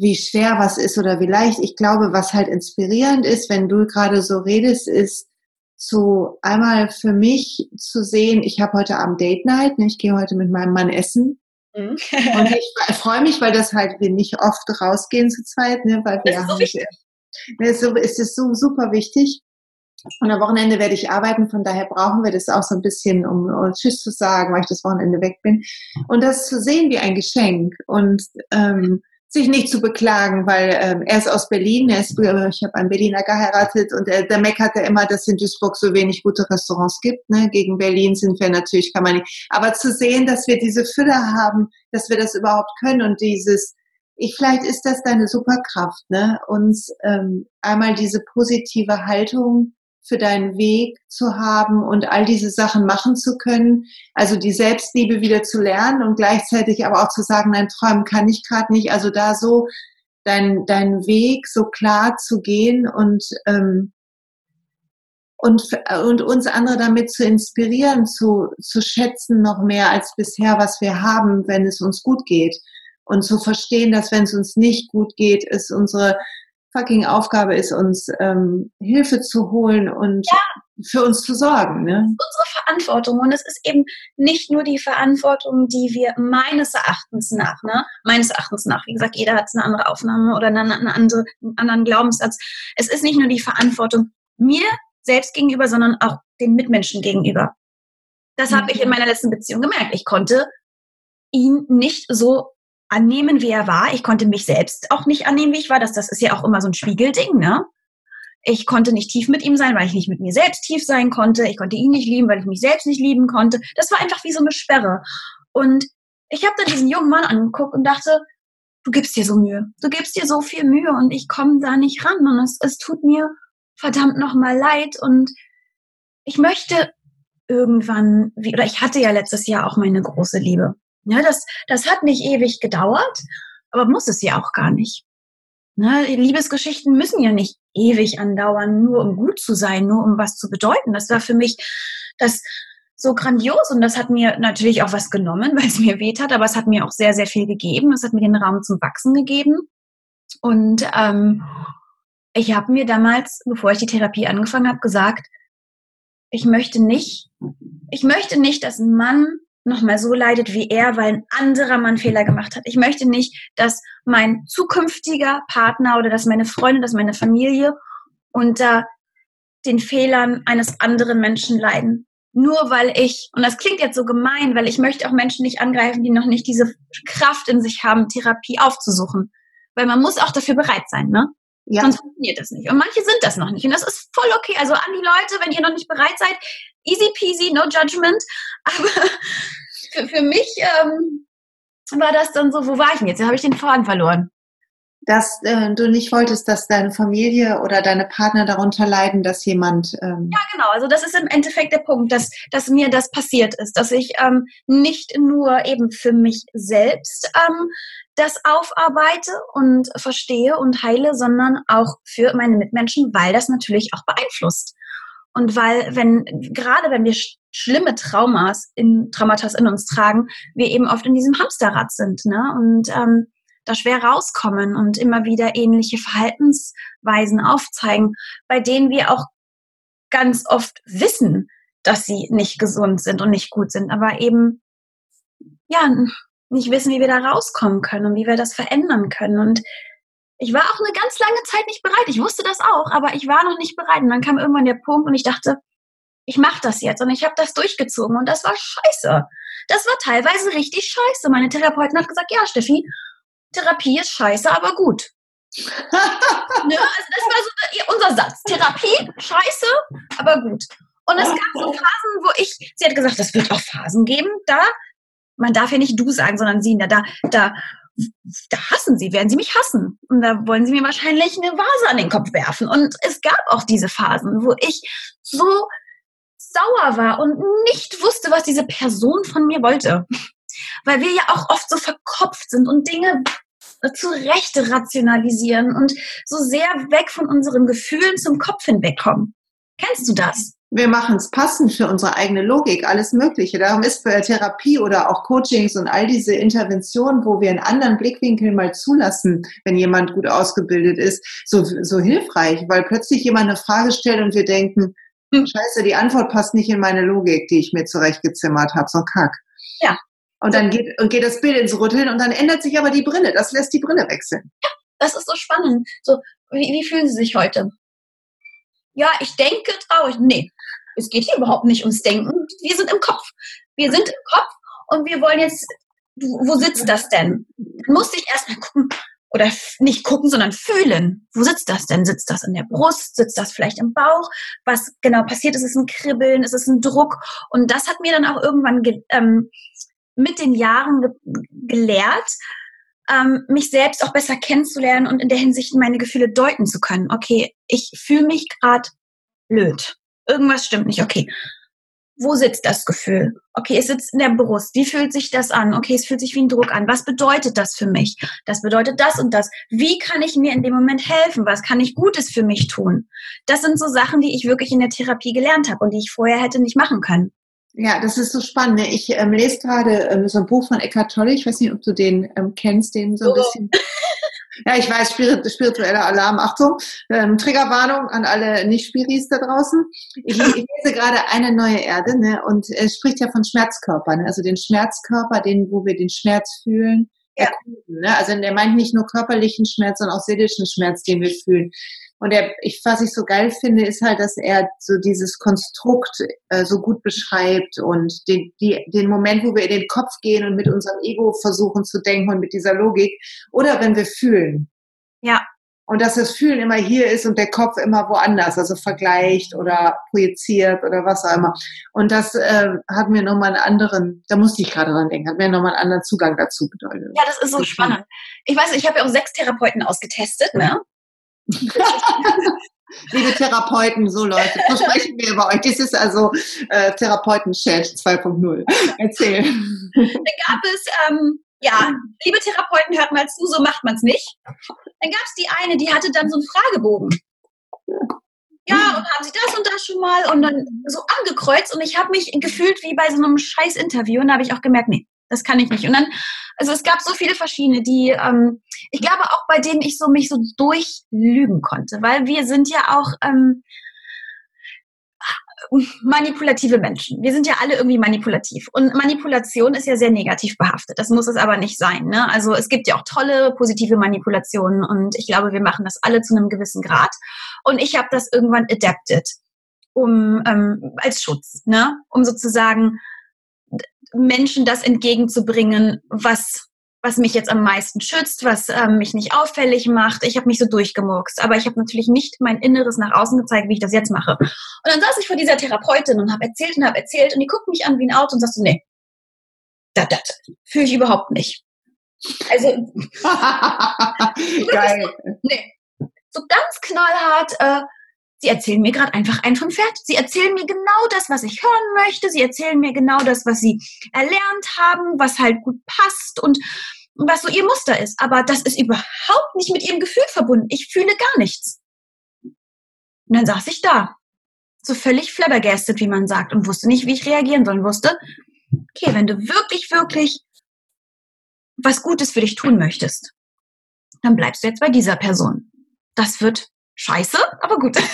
wie schwer was ist oder wie leicht. Ich glaube, was halt inspirierend ist, wenn du gerade so redest, ist so einmal für mich zu sehen, ich habe heute Abend Date Night, ne? ich gehe heute mit meinem Mann essen. Mhm. und ich freue mich, weil das halt wir nicht oft rausgehen zu zweit, ne, weil wir haben, ne, so ist es so super wichtig. Und am Wochenende werde ich arbeiten, von daher brauchen wir das auch so ein bisschen, um, um Tschüss zu sagen, weil ich das Wochenende weg bin. Und das zu sehen wie ein Geschenk. Und ähm, sich nicht zu beklagen, weil ähm, er ist aus Berlin, er ist, äh, ich habe einen Berliner geheiratet und er, der meckert ja immer, dass es in Duisburg so wenig gute Restaurants gibt. Ne? Gegen Berlin sind wir natürlich, kann man nicht. Aber zu sehen, dass wir diese Fülle haben, dass wir das überhaupt können und dieses, ich, vielleicht ist das deine Superkraft, ne? uns ähm, einmal diese positive Haltung für deinen Weg zu haben und all diese Sachen machen zu können. Also die Selbstliebe wieder zu lernen und gleichzeitig aber auch zu sagen, nein, träumen kann ich gerade nicht. Also da so dein, deinen Weg so klar zu gehen und, ähm, und, und uns andere damit zu inspirieren, zu, zu schätzen noch mehr als bisher, was wir haben, wenn es uns gut geht. Und zu verstehen, dass wenn es uns nicht gut geht, ist unsere fucking Aufgabe ist, uns ähm, Hilfe zu holen und ja. für uns zu sorgen. Ne? Unsere Verantwortung. Und es ist eben nicht nur die Verantwortung, die wir meines Erachtens nach, ne, meines Erachtens nach, wie gesagt, jeder hat eine andere Aufnahme oder eine, eine andere, einen anderen Glaubenssatz. Es ist nicht nur die Verantwortung mir selbst gegenüber, sondern auch den Mitmenschen gegenüber. Das mhm. habe ich in meiner letzten Beziehung gemerkt. Ich konnte ihn nicht so annehmen, wie er war. Ich konnte mich selbst auch nicht annehmen, wie ich war. Das, das ist ja auch immer so ein Spiegelding, ne? Ich konnte nicht tief mit ihm sein, weil ich nicht mit mir selbst tief sein konnte. Ich konnte ihn nicht lieben, weil ich mich selbst nicht lieben konnte. Das war einfach wie so eine Sperre. Und ich habe dann diesen jungen Mann angeguckt und dachte, du gibst dir so Mühe. Du gibst dir so viel Mühe und ich komme da nicht ran. Und es, es tut mir verdammt nochmal leid. Und ich möchte irgendwann, wie, oder ich hatte ja letztes Jahr auch meine große Liebe. Ja, das, das hat nicht ewig gedauert, aber muss es ja auch gar nicht. Ne, Liebesgeschichten müssen ja nicht ewig andauern, nur um gut zu sein, nur um was zu bedeuten. Das war für mich das so grandios und das hat mir natürlich auch was genommen, weil es mir weht hat, aber es hat mir auch sehr, sehr viel gegeben. Es hat mir den Raum zum Wachsen gegeben. Und ähm, ich habe mir damals, bevor ich die Therapie angefangen habe, gesagt, ich möchte nicht, ich möchte nicht, dass ein Mann nochmal so leidet wie er, weil ein anderer Mann Fehler gemacht hat. Ich möchte nicht, dass mein zukünftiger Partner oder dass meine Freunde, dass meine Familie unter den Fehlern eines anderen Menschen leiden. Nur weil ich, und das klingt jetzt so gemein, weil ich möchte auch Menschen nicht angreifen, die noch nicht diese Kraft in sich haben, Therapie aufzusuchen. Weil man muss auch dafür bereit sein, ne? Ja. Sonst funktioniert das nicht. Und manche sind das noch nicht. Und das ist voll okay. Also an die Leute, wenn ihr noch nicht bereit seid, easy peasy, no judgment. Aber für, für mich ähm, war das dann so, wo war ich denn jetzt? Jetzt habe ich den Faden verloren. Dass äh, du nicht wolltest, dass deine Familie oder deine Partner darunter leiden, dass jemand. Ähm ja, genau. Also das ist im Endeffekt der Punkt, dass, dass mir das passiert ist, dass ich ähm, nicht nur eben für mich selbst ähm, das aufarbeite und verstehe und heile, sondern auch für meine Mitmenschen, weil das natürlich auch beeinflusst. Und weil, wenn, gerade wenn wir schlimme Traumas in, Traumata in uns tragen, wir eben oft in diesem Hamsterrad sind, ne? Und ähm, da schwer rauskommen und immer wieder ähnliche Verhaltensweisen aufzeigen, bei denen wir auch ganz oft wissen, dass sie nicht gesund sind und nicht gut sind, aber eben ja nicht wissen, wie wir da rauskommen können und wie wir das verändern können. Und ich war auch eine ganz lange Zeit nicht bereit. Ich wusste das auch, aber ich war noch nicht bereit. Und dann kam irgendwann der Punkt und ich dachte, ich mache das jetzt. Und ich habe das durchgezogen und das war scheiße. Das war teilweise richtig scheiße. Meine Therapeutin hat gesagt, ja, Steffi, Therapie ist scheiße, aber gut. ne? Also das war so unser Satz. Therapie, scheiße, aber gut. Und es gab so Phasen, wo ich, sie hat gesagt, es wird auch Phasen geben, da, man darf ja nicht du sagen, sondern sie, da, da, da da hassen sie, werden sie mich hassen. Und da wollen sie mir wahrscheinlich eine Vase an den Kopf werfen. Und es gab auch diese Phasen, wo ich so sauer war und nicht wusste, was diese Person von mir wollte. Weil wir ja auch oft so verkopft sind und Dinge zu Recht rationalisieren und so sehr weg von unseren Gefühlen zum Kopf hinwegkommen. Kennst du das? Wir machen es passend für unsere eigene Logik, alles Mögliche. Darum ist für Therapie oder auch Coachings und all diese Interventionen, wo wir einen anderen Blickwinkel mal zulassen, wenn jemand gut ausgebildet ist, so, so hilfreich, weil plötzlich jemand eine Frage stellt und wir denken, hm. scheiße, die Antwort passt nicht in meine Logik, die ich mir zurechtgezimmert habe, so Kack. Ja. Und dann geht, und geht das Bild ins Rütteln und dann ändert sich aber die Brille. Das lässt die Brille wechseln. Ja, das ist so spannend. So, wie, wie fühlen Sie sich heute? Ja, ich denke traurig. Nee, es geht hier überhaupt nicht ums Denken. Wir sind im Kopf. Wir sind im Kopf und wir wollen jetzt, wo sitzt das denn? Dann musste ich erstmal gucken, oder nicht gucken, sondern fühlen. Wo sitzt das denn? Sitzt das in der Brust? Sitzt das vielleicht im Bauch? Was genau passiert? Ist es ein Kribbeln? Ist es ein Druck? Und das hat mir dann auch irgendwann ähm, mit den Jahren ge gelehrt, ähm, mich selbst auch besser kennenzulernen und in der Hinsicht meine Gefühle deuten zu können. Okay, ich fühle mich gerade blöd irgendwas stimmt nicht. Okay, wo sitzt das Gefühl? Okay, es sitzt in der Brust. Wie fühlt sich das an? Okay, es fühlt sich wie ein Druck an. Was bedeutet das für mich? Das bedeutet das und das. Wie kann ich mir in dem Moment helfen? Was kann ich Gutes für mich tun? Das sind so Sachen, die ich wirklich in der Therapie gelernt habe und die ich vorher hätte nicht machen können. Ja, das ist so spannend. Ich ähm, lese gerade ähm, so ein Buch von Eckhart Tolle. Ich weiß nicht, ob du den ähm, kennst, den so ein oh. bisschen. Ja, ich weiß, spiritueller Alarm. Achtung, ähm, Triggerwarnung an alle Nicht-Spiris da draußen. Ich, ich, lese gerade eine neue Erde, ne? Und es spricht ja von Schmerzkörpern, ne? also den Schmerzkörper, den, wo wir den Schmerz fühlen. Ja. Erkunden, ne? Also der meint nicht nur körperlichen Schmerz, sondern auch seelischen Schmerz, den wir fühlen. Und er, ich, was ich so geil finde, ist halt, dass er so dieses Konstrukt äh, so gut beschreibt und den, die, den Moment, wo wir in den Kopf gehen und mit unserem Ego versuchen zu denken und mit dieser Logik. Oder wenn wir fühlen. Ja. Und dass das Fühlen immer hier ist und der Kopf immer woanders, also vergleicht oder projiziert oder was auch immer. Und das äh, hat mir nochmal einen anderen, da musste ich gerade dran denken, hat mir nochmal einen anderen Zugang dazu bedeutet. Ja, das ist so spannend. Ich weiß, ich habe ja auch sechs Therapeuten ausgetestet, ne? Liebe Therapeuten, so Leute, so sprechen wir über euch. Das ist also äh, Therapeuten-Chat 2.0. Erzähl. Dann gab es, ähm, ja, liebe Therapeuten, hört mal zu, so macht man es nicht. Dann gab es die eine, die hatte dann so einen Fragebogen. Ja, und haben sie das und das schon mal und dann so angekreuzt und ich habe mich gefühlt wie bei so einem scheiß Interview und da habe ich auch gemerkt, nee, das kann ich nicht. Und dann, also es gab so viele verschiedene, die, ähm, ich glaube auch bei denen ich so mich so durchlügen konnte, weil wir sind ja auch ähm, manipulative Menschen. Wir sind ja alle irgendwie manipulativ. Und Manipulation ist ja sehr negativ behaftet. Das muss es aber nicht sein. Ne? Also es gibt ja auch tolle, positive Manipulationen und ich glaube, wir machen das alle zu einem gewissen Grad. Und ich habe das irgendwann adapted, um ähm, als Schutz, ne? um sozusagen Menschen das entgegenzubringen, was was mich jetzt am meisten schützt, was ähm, mich nicht auffällig macht. Ich habe mich so durchgemurkst, aber ich habe natürlich nicht mein Inneres nach außen gezeigt, wie ich das jetzt mache. Und dann saß ich vor dieser Therapeutin und habe erzählt und habe erzählt und die guckt mich an wie ein Auto und sagt so, nee, das, das fühle ich überhaupt nicht. Also, Geil. nee, so ganz knallhart, äh, Sie erzählen mir gerade einfach ein vom Pferd. Sie erzählen mir genau das, was ich hören möchte. Sie erzählen mir genau das, was sie erlernt haben, was halt gut passt und was so ihr Muster ist. Aber das ist überhaupt nicht mit ihrem Gefühl verbunden. Ich fühle gar nichts. Und dann saß ich da, so völlig flabbergastet, wie man sagt, und wusste nicht, wie ich reagieren soll. Und wusste, okay, wenn du wirklich, wirklich was Gutes für dich tun möchtest, dann bleibst du jetzt bei dieser Person. Das wird scheiße, aber gut.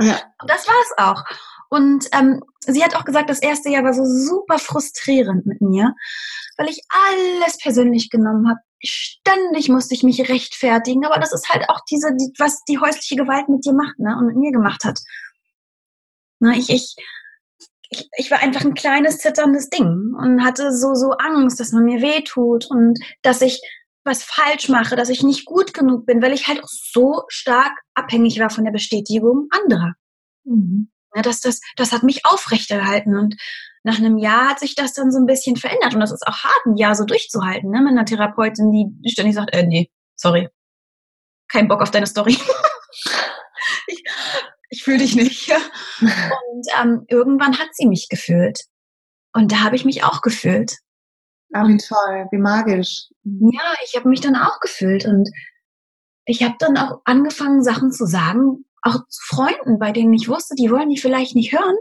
Ja. Und das war es auch. Und ähm, sie hat auch gesagt, das erste Jahr war so super frustrierend mit mir, weil ich alles persönlich genommen habe. Ständig musste ich mich rechtfertigen, aber das ist halt auch diese, die, was die häusliche Gewalt mit dir macht, ne, und mit mir gemacht hat. Na, ich, ich, ich, ich war einfach ein kleines zitterndes Ding und hatte so, so Angst, dass man mir wehtut und dass ich was falsch mache, dass ich nicht gut genug bin, weil ich halt auch so stark abhängig war von der Bestätigung anderer. Mhm. Ja, das, das, das hat mich aufrechterhalten und nach einem Jahr hat sich das dann so ein bisschen verändert und das ist auch hart, ein Jahr so durchzuhalten, ne, mit einer Therapeutin, die ständig sagt, äh, nee, sorry, kein Bock auf deine Story. ich ich fühle dich nicht. Und ähm, irgendwann hat sie mich gefühlt. Und da habe ich mich auch gefühlt. Ah, wie toll, wie magisch. Ja, ich habe mich dann auch gefühlt und ich habe dann auch angefangen, Sachen zu sagen, auch zu Freunden, bei denen ich wusste, die wollen die vielleicht nicht hören,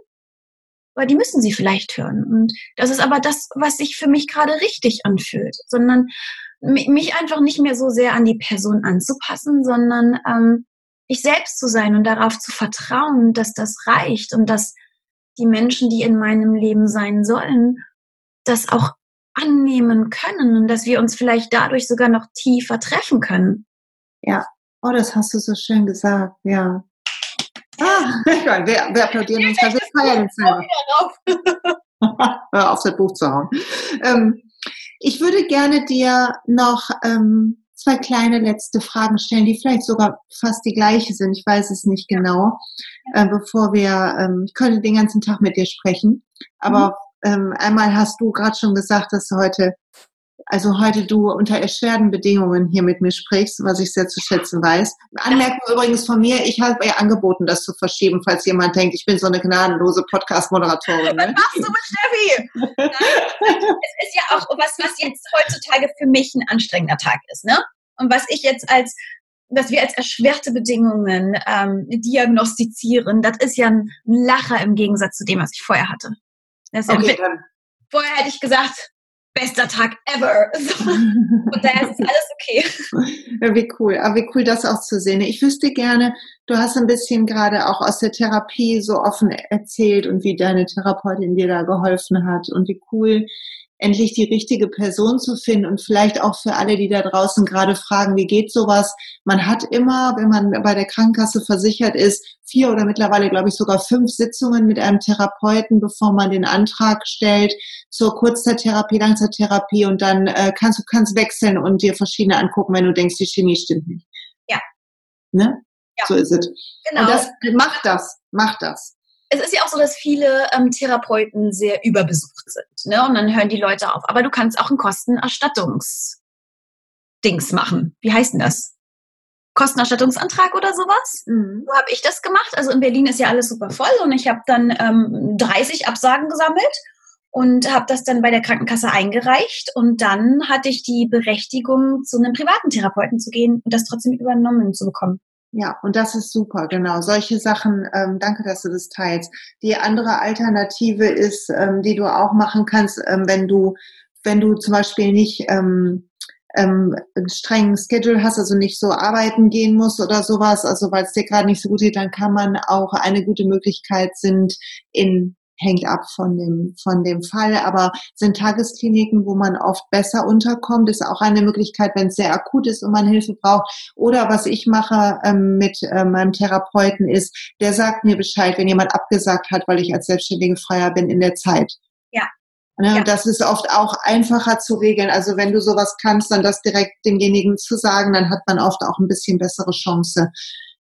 aber die müssen sie vielleicht hören. Und das ist aber das, was sich für mich gerade richtig anfühlt, sondern mich einfach nicht mehr so sehr an die Person anzupassen, sondern ähm, ich selbst zu sein und darauf zu vertrauen, dass das reicht und dass die Menschen, die in meinem Leben sein sollen, das auch annehmen können und dass wir uns vielleicht dadurch sogar noch tiefer treffen können. Ja, oh, das hast du so schön gesagt, ja. Ah, wer, wer applaudiert uns? Das ist feiern Hör auf, das Buch zu hauen. Ähm, ich würde gerne dir noch ähm, zwei kleine letzte Fragen stellen, die vielleicht sogar fast die gleiche sind. Ich weiß es nicht genau. Äh, bevor wir, ähm, ich könnte den ganzen Tag mit dir sprechen, aber mhm ähm, einmal hast du gerade schon gesagt, dass du heute, also heute du unter erschwerten Bedingungen hier mit mir sprichst, was ich sehr zu schätzen weiß. Anmerkung übrigens von mir, ich habe ja angeboten, das zu verschieben, falls jemand denkt, ich bin so eine gnadenlose Podcast-Moderatorin. Ne? Was machst du mit Steffi? es ist ja auch was, was jetzt heutzutage für mich ein anstrengender Tag ist, ne? Und was ich jetzt als dass wir als erschwerte Bedingungen ähm, diagnostizieren, das ist ja ein Lacher im Gegensatz zu dem, was ich vorher hatte. Das okay, dann. Vorher hätte ich gesagt, bester Tag ever. Und daher ist alles okay. Ja, wie cool. Aber wie cool, das auch zu sehen. Ich wüsste gerne, du hast ein bisschen gerade auch aus der Therapie so offen erzählt und wie deine Therapeutin dir da geholfen hat und wie cool endlich die richtige Person zu finden und vielleicht auch für alle, die da draußen gerade fragen, wie geht sowas? Man hat immer, wenn man bei der Krankenkasse versichert ist, vier oder mittlerweile, glaube ich, sogar fünf Sitzungen mit einem Therapeuten, bevor man den Antrag stellt zur Kurzzeittherapie, Langzeittherapie und dann äh, kannst du kannst wechseln und dir verschiedene angucken, wenn du denkst, die Chemie stimmt nicht. Ja. Ne? Ja. So ist es. Genau. Und das macht das, macht das es ist ja auch so, dass viele ähm, Therapeuten sehr überbesucht sind. Ne? Und dann hören die Leute auf. Aber du kannst auch ein Kostenerstattungs-Dings machen. Wie heißt denn das? Kostenerstattungsantrag oder sowas. Mhm. So habe ich das gemacht. Also in Berlin ist ja alles super voll und ich habe dann ähm, 30 Absagen gesammelt und habe das dann bei der Krankenkasse eingereicht und dann hatte ich die Berechtigung, zu einem privaten Therapeuten zu gehen und das trotzdem übernommen zu bekommen. Ja, und das ist super, genau. Solche Sachen, ähm, danke, dass du das teilst. Die andere Alternative ist, ähm, die du auch machen kannst, ähm, wenn du, wenn du zum Beispiel nicht ähm, ähm, einen strengen Schedule hast, also nicht so arbeiten gehen musst oder sowas, also weil es dir gerade nicht so gut geht, dann kann man auch eine gute Möglichkeit sind, in hängt ab von dem, von dem Fall, aber sind Tageskliniken, wo man oft besser unterkommt, ist auch eine Möglichkeit, wenn es sehr akut ist und man Hilfe braucht. Oder was ich mache ähm, mit äh, meinem Therapeuten ist, der sagt mir Bescheid, wenn jemand abgesagt hat, weil ich als Selbstständige Freier bin in der Zeit. Ja. Ne, ja. Das ist oft auch einfacher zu regeln. Also wenn du sowas kannst, dann das direkt demjenigen zu sagen, dann hat man oft auch ein bisschen bessere Chance,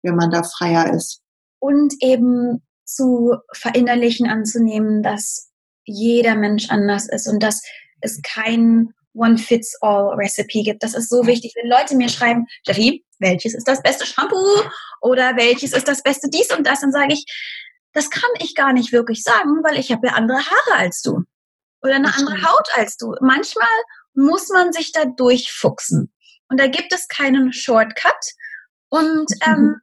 wenn man da freier ist. Und eben zu verinnerlichen, anzunehmen, dass jeder Mensch anders ist und dass es kein One-Fits-All-Recipe gibt. Das ist so wichtig. Wenn Leute mir schreiben, Jeffy, welches ist das beste Shampoo oder welches ist das beste dies und das, dann sage ich, das kann ich gar nicht wirklich sagen, weil ich habe ja andere Haare als du oder eine andere Haut als du. Manchmal muss man sich da durchfuchsen und da gibt es keinen Shortcut und ähm,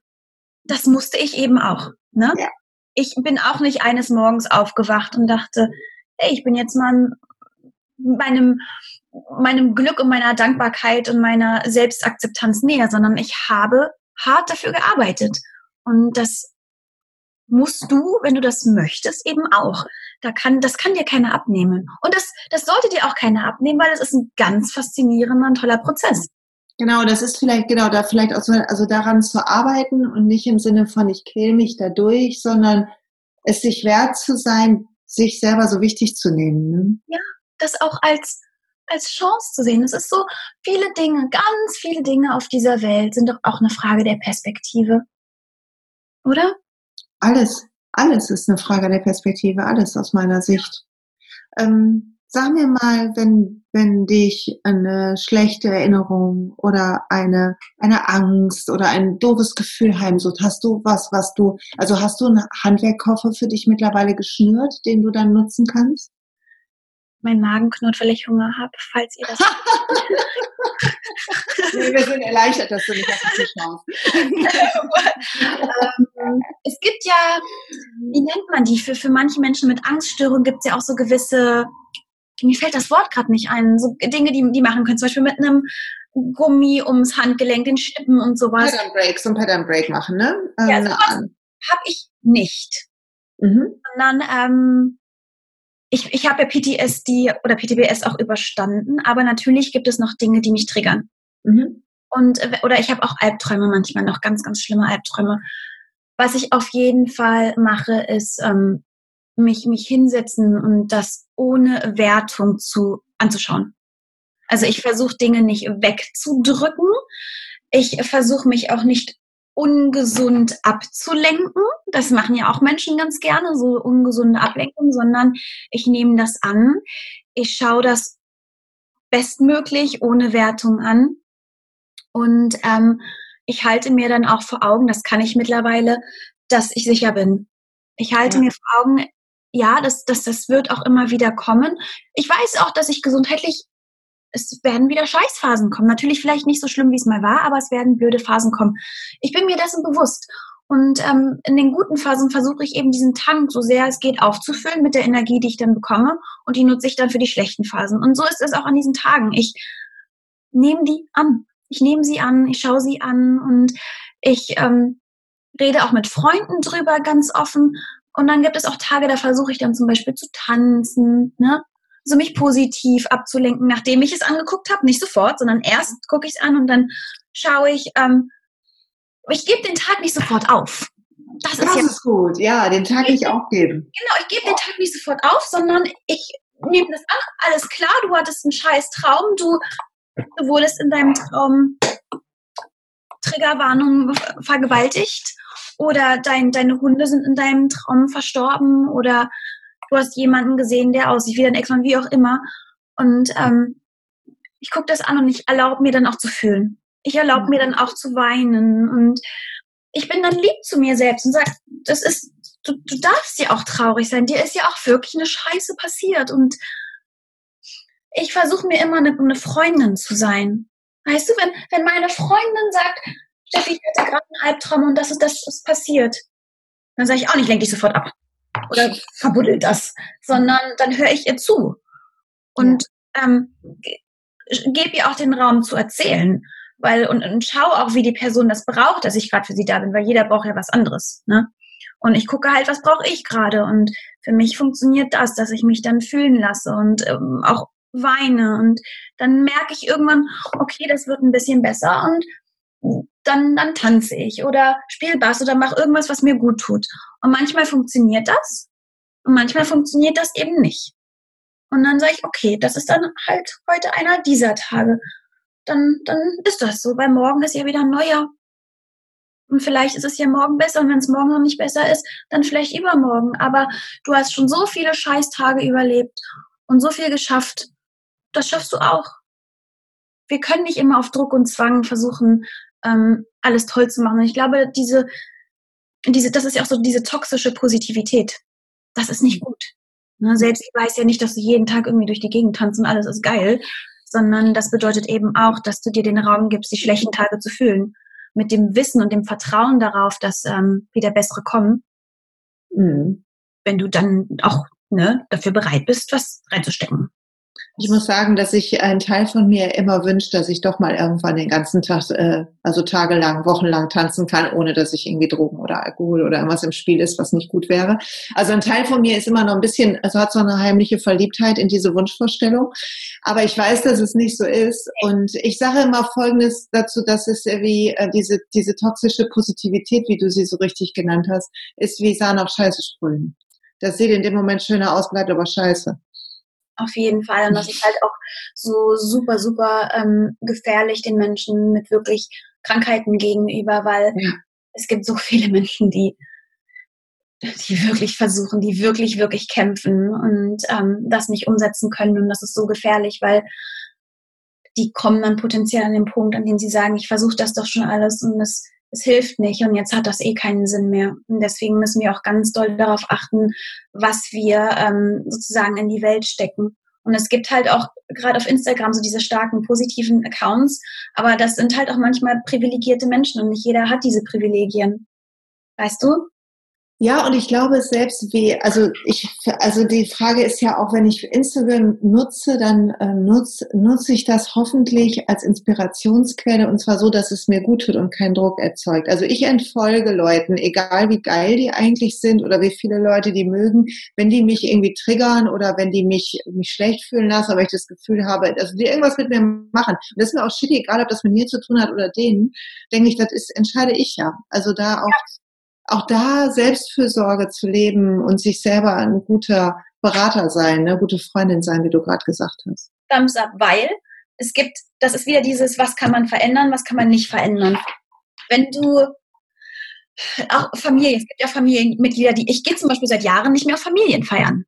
das musste ich eben auch. Ne? Ja ich bin auch nicht eines Morgens aufgewacht und dachte, hey, ich bin jetzt mal meinem, meinem Glück und meiner Dankbarkeit und meiner Selbstakzeptanz näher, sondern ich habe hart dafür gearbeitet. Und das musst du, wenn du das möchtest, eben auch. Da kann, das kann dir keiner abnehmen. Und das, das sollte dir auch keiner abnehmen, weil das ist ein ganz faszinierender und toller Prozess. Genau, das ist vielleicht, genau, da vielleicht auch so, also daran zu arbeiten und nicht im Sinne von, ich quäle mich dadurch, sondern es sich wert zu sein, sich selber so wichtig zu nehmen. Ne? Ja, das auch als, als Chance zu sehen. Es ist so, viele Dinge, ganz viele Dinge auf dieser Welt sind doch auch eine Frage der Perspektive. Oder? Alles, alles ist eine Frage der Perspektive, alles aus meiner Sicht. Ähm, Sag mir mal, wenn, wenn dich eine schlechte Erinnerung oder eine, eine Angst oder ein doofes Gefühl heimsucht, hast du was, was du, also hast du einen Handwerkkoffer für dich mittlerweile geschnürt, den du dann nutzen kannst? Mein Magen knurrt, weil ich Hunger habe, falls ihr das. nee, wir sind erleichtert, dass du nicht auf den Tisch schaust. ähm, es gibt ja, wie nennt man die? Für, für manche Menschen mit Angststörungen gibt es ja auch so gewisse mir fällt das Wort gerade nicht ein, so Dinge, die die machen können, zum Beispiel mit einem Gummi ums Handgelenk, den Schnippen und sowas. Pattern Break, so ein Pattern Break machen, ne? Ähm, ja, sowas habe ich nicht. Mhm. Sondern ähm, ich, ich habe ja PTSD oder PTBS auch überstanden, aber natürlich gibt es noch Dinge, die mich triggern. Mhm. Und oder ich habe auch Albträume manchmal noch ganz, ganz schlimme Albträume. Was ich auf jeden Fall mache, ist ähm, mich, mich hinsetzen und das ohne Wertung zu, anzuschauen. Also ich versuche Dinge nicht wegzudrücken. Ich versuche mich auch nicht ungesund abzulenken. Das machen ja auch Menschen ganz gerne, so ungesunde Ablenkung, sondern ich nehme das an. Ich schaue das bestmöglich ohne Wertung an. Und ähm, ich halte mir dann auch vor Augen, das kann ich mittlerweile, dass ich sicher bin. Ich halte ja. mir vor Augen, ja, das, das, das wird auch immer wieder kommen. Ich weiß auch, dass ich gesundheitlich, es werden wieder Scheißphasen kommen. Natürlich vielleicht nicht so schlimm, wie es mal war, aber es werden blöde Phasen kommen. Ich bin mir dessen bewusst. Und ähm, in den guten Phasen versuche ich eben diesen Tank so sehr es geht aufzufüllen mit der Energie, die ich dann bekomme. Und die nutze ich dann für die schlechten Phasen. Und so ist es auch an diesen Tagen. Ich nehme die an. Ich nehme sie an, ich schaue sie an und ich ähm, rede auch mit Freunden drüber ganz offen. Und dann gibt es auch Tage, da versuche ich dann zum Beispiel zu tanzen, ne? so mich positiv abzulenken, nachdem ich es angeguckt habe, nicht sofort, sondern erst gucke ich es an und dann schaue ich, ähm, ich gebe den Tag nicht sofort auf. Das, das ist, jetzt, ist gut, ja, den Tag nicht aufgeben. Genau, ich gebe den Tag nicht sofort auf, sondern ich nehme das an, alles klar, du hattest einen scheiß Traum, du, du wurdest in deinem Traum Triggerwarnung vergewaltigt oder dein, deine Hunde sind in deinem Traum verstorben oder du hast jemanden gesehen, der aussieht wie dein Ex-Mann, wie auch immer. Und ähm, ich gucke das an und ich erlaube mir dann auch zu fühlen. Ich erlaube mir dann auch zu weinen und ich bin dann lieb zu mir selbst und sage, das ist, du, du darfst ja auch traurig sein. Dir ist ja auch wirklich eine Scheiße passiert und ich versuche mir immer eine, eine, Freundin zu sein. Weißt du, wenn, wenn meine Freundin sagt, Steffi, ich hatte gerade einen Albtraum und das ist das ist passiert, dann sage ich auch nicht, lenk dich sofort ab oder verbuddelt das, sondern dann höre ich ihr zu und ähm, gebe ihr auch den Raum zu erzählen weil und, und schau auch, wie die Person das braucht, dass ich gerade für sie da bin, weil jeder braucht ja was anderes. Ne? Und ich gucke halt, was brauche ich gerade. Und für mich funktioniert das, dass ich mich dann fühlen lasse und ähm, auch weine. Und dann merke ich irgendwann, okay, das wird ein bisschen besser und dann, dann tanze ich oder spiele Bass oder mache irgendwas, was mir gut tut. Und manchmal funktioniert das und manchmal funktioniert das eben nicht. Und dann sage ich, okay, das ist dann halt heute einer dieser Tage dann, dann ist das so, weil morgen ist ja wieder ein neuer. Und vielleicht ist es ja morgen besser und wenn es morgen noch nicht besser ist, dann vielleicht übermorgen. Aber du hast schon so viele Scheißtage überlebt und so viel geschafft. Das schaffst du auch. Wir können nicht immer auf Druck und Zwang versuchen, ähm, alles toll zu machen. Und ich glaube, diese, diese, das ist ja auch so diese toxische Positivität. Das ist nicht gut. Ne? Selbst ich weiß ja nicht, dass du jeden Tag irgendwie durch die Gegend tanzt und alles ist geil, sondern das bedeutet eben auch, dass du dir den Raum gibst, die schlechten Tage zu fühlen. Mit dem Wissen und dem Vertrauen darauf, dass ähm, wieder bessere kommen. Mhm. Wenn du dann auch ne, dafür bereit bist, was reinzustecken. Ich muss sagen, dass sich ein Teil von mir immer wünscht, dass ich doch mal irgendwann den ganzen Tag, äh, also tagelang, wochenlang tanzen kann, ohne dass ich irgendwie Drogen oder Alkohol oder irgendwas im Spiel ist, was nicht gut wäre. Also ein Teil von mir ist immer noch ein bisschen, also hat so eine heimliche Verliebtheit in diese Wunschvorstellung. Aber ich weiß, dass es nicht so ist. Und ich sage immer Folgendes dazu, dass es wie äh, diese, diese toxische Positivität, wie du sie so richtig genannt hast, ist wie Sahne auf Scheiße sprühen. Das sieht in dem Moment schöner aus, bleibt aber scheiße. Auf jeden Fall. Und das ist halt auch so super, super ähm, gefährlich den Menschen mit wirklich Krankheiten gegenüber, weil ja. es gibt so viele Menschen, die, die wirklich versuchen, die wirklich, wirklich kämpfen und ähm, das nicht umsetzen können. Und das ist so gefährlich, weil die kommen dann potenziell an den Punkt, an dem sie sagen, ich versuche das doch schon alles und es es hilft nicht und jetzt hat das eh keinen Sinn mehr. Und deswegen müssen wir auch ganz doll darauf achten, was wir ähm, sozusagen in die Welt stecken. Und es gibt halt auch gerade auf Instagram so diese starken positiven Accounts, aber das sind halt auch manchmal privilegierte Menschen und nicht jeder hat diese Privilegien. Weißt du? Ja, und ich glaube selbst wie, also ich, also die Frage ist ja auch, wenn ich Instagram nutze, dann äh, nutze, nutze ich das hoffentlich als Inspirationsquelle und zwar so, dass es mir gut tut und keinen Druck erzeugt. Also ich entfolge Leuten, egal wie geil die eigentlich sind oder wie viele Leute die mögen, wenn die mich irgendwie triggern oder wenn die mich, mich schlecht fühlen lassen, aber ich das Gefühl habe, also die irgendwas mit mir machen. Und das ist mir auch shitty, egal ob das mit mir zu tun hat oder denen, denke ich, das ist, entscheide ich ja. Also da auch ja auch da Selbstfürsorge zu leben und sich selber ein guter Berater sein, eine gute Freundin sein, wie du gerade gesagt hast. Thumbs up, weil es gibt, das ist wieder dieses, was kann man verändern, was kann man nicht verändern. Wenn du auch Familie, es gibt ja Familienmitglieder, die ich gehe zum Beispiel seit Jahren nicht mehr auf Familienfeiern.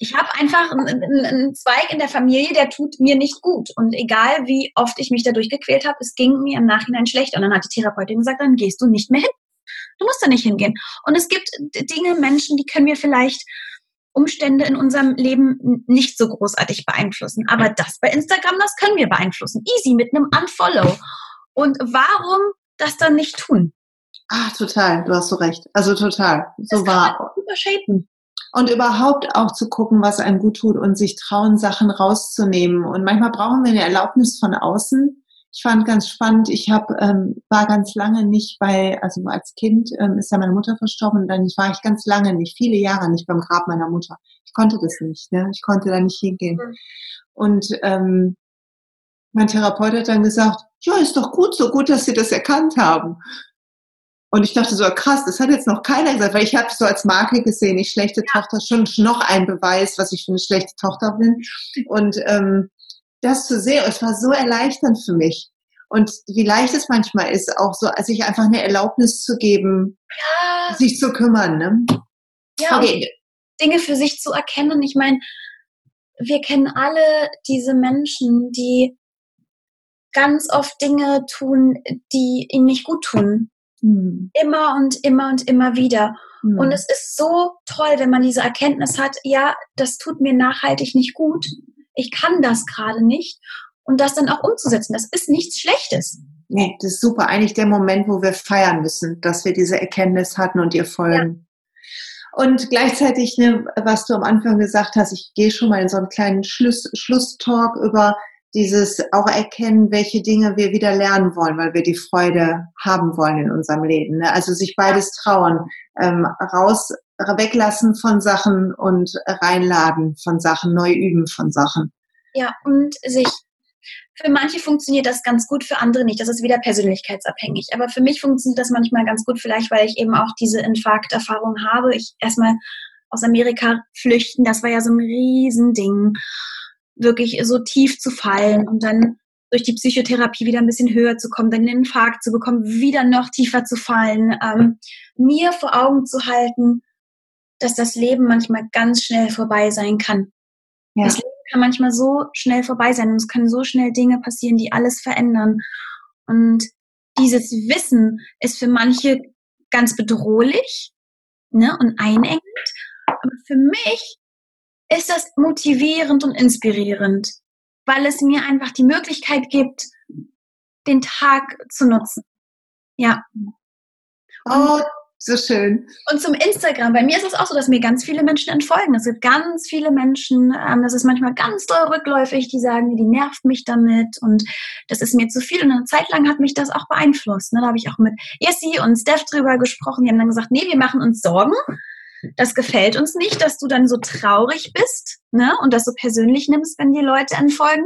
Ich habe einfach einen, einen, Zweig in der Familie, der tut mir nicht gut. Und egal wie oft ich mich dadurch gequält habe, es ging mir im Nachhinein schlecht. Und dann hat die Therapeutin gesagt, dann gehst du nicht mehr hin. Du musst da nicht hingehen. Und es gibt Dinge, Menschen, die können wir vielleicht Umstände in unserem Leben nicht so großartig beeinflussen. Aber das bei Instagram, das können wir beeinflussen. Easy mit einem Unfollow. Und warum das dann nicht tun? Ah, total, du hast so recht. Also total. So das war. Übershapen. Und überhaupt auch zu gucken, was einem gut tut und sich trauen, Sachen rauszunehmen. Und manchmal brauchen wir eine Erlaubnis von außen. Ich fand ganz spannend, ich hab, ähm, war ganz lange nicht bei, also als Kind ähm, ist ja meine Mutter verstorben und dann war ich ganz lange nicht, viele Jahre nicht beim Grab meiner Mutter. Ich konnte das nicht, ne? ich konnte da nicht hingehen. Und ähm, mein Therapeut hat dann gesagt, ja, ist doch gut, so gut, dass Sie das erkannt haben. Und ich dachte so, krass, das hat jetzt noch keiner gesagt, weil ich habe so als Marke gesehen, ich schlechte ja. Tochter, schon noch ein Beweis, was ich für eine schlechte Tochter bin. Und ähm, das zu sehen, es war so erleichternd für mich. Und wie leicht es manchmal ist, auch so, sich einfach eine Erlaubnis zu geben, ja. sich zu kümmern. Ne? Ja, okay. Dinge für sich zu erkennen. Ich meine, wir kennen alle diese Menschen, die ganz oft Dinge tun, die ihnen nicht gut tun. Hm. Immer und immer und immer wieder. Hm. Und es ist so toll, wenn man diese Erkenntnis hat, ja, das tut mir nachhaltig nicht gut. Ich kann das gerade nicht. Und das dann auch umzusetzen. Das ist nichts Schlechtes. Nee, das ist super. Eigentlich der Moment, wo wir feiern müssen, dass wir diese Erkenntnis hatten und ihr folgen. Ja. Und gleichzeitig, ne, was du am Anfang gesagt hast, ich gehe schon mal in so einen kleinen Schluss, Schlusstalk über dieses auch erkennen, welche Dinge wir wieder lernen wollen, weil wir die Freude haben wollen in unserem Leben. Ne? Also sich beides trauen, ähm, raus, weglassen von Sachen und reinladen von Sachen, neu üben von Sachen. Ja, und sich für manche funktioniert das ganz gut, für andere nicht. Das ist wieder persönlichkeitsabhängig. Aber für mich funktioniert das manchmal ganz gut, vielleicht weil ich eben auch diese Infarkterfahrung habe. Ich erstmal aus Amerika flüchten, das war ja so ein Riesending wirklich so tief zu fallen und dann durch die Psychotherapie wieder ein bisschen höher zu kommen, dann einen Infarkt zu bekommen, wieder noch tiefer zu fallen, ähm, mir vor Augen zu halten, dass das Leben manchmal ganz schnell vorbei sein kann. Ja. Das Leben kann manchmal so schnell vorbei sein und es können so schnell Dinge passieren, die alles verändern. Und dieses Wissen ist für manche ganz bedrohlich ne, und einengend. Aber für mich ist das motivierend und inspirierend, weil es mir einfach die Möglichkeit gibt, den Tag zu nutzen. Ja. Oh, so schön. Und zum Instagram. Bei mir ist es auch so, dass mir ganz viele Menschen entfolgen. Es gibt ganz viele Menschen, ähm, das ist manchmal ganz doll rückläufig, die sagen, die nervt mich damit und das ist mir zu viel. Und eine Zeit lang hat mich das auch beeinflusst. Ne? Da habe ich auch mit Jessie und Steph drüber gesprochen. Die haben dann gesagt, nee, wir machen uns Sorgen das gefällt uns nicht, dass du dann so traurig bist ne, und das so persönlich nimmst, wenn die Leute entfolgen.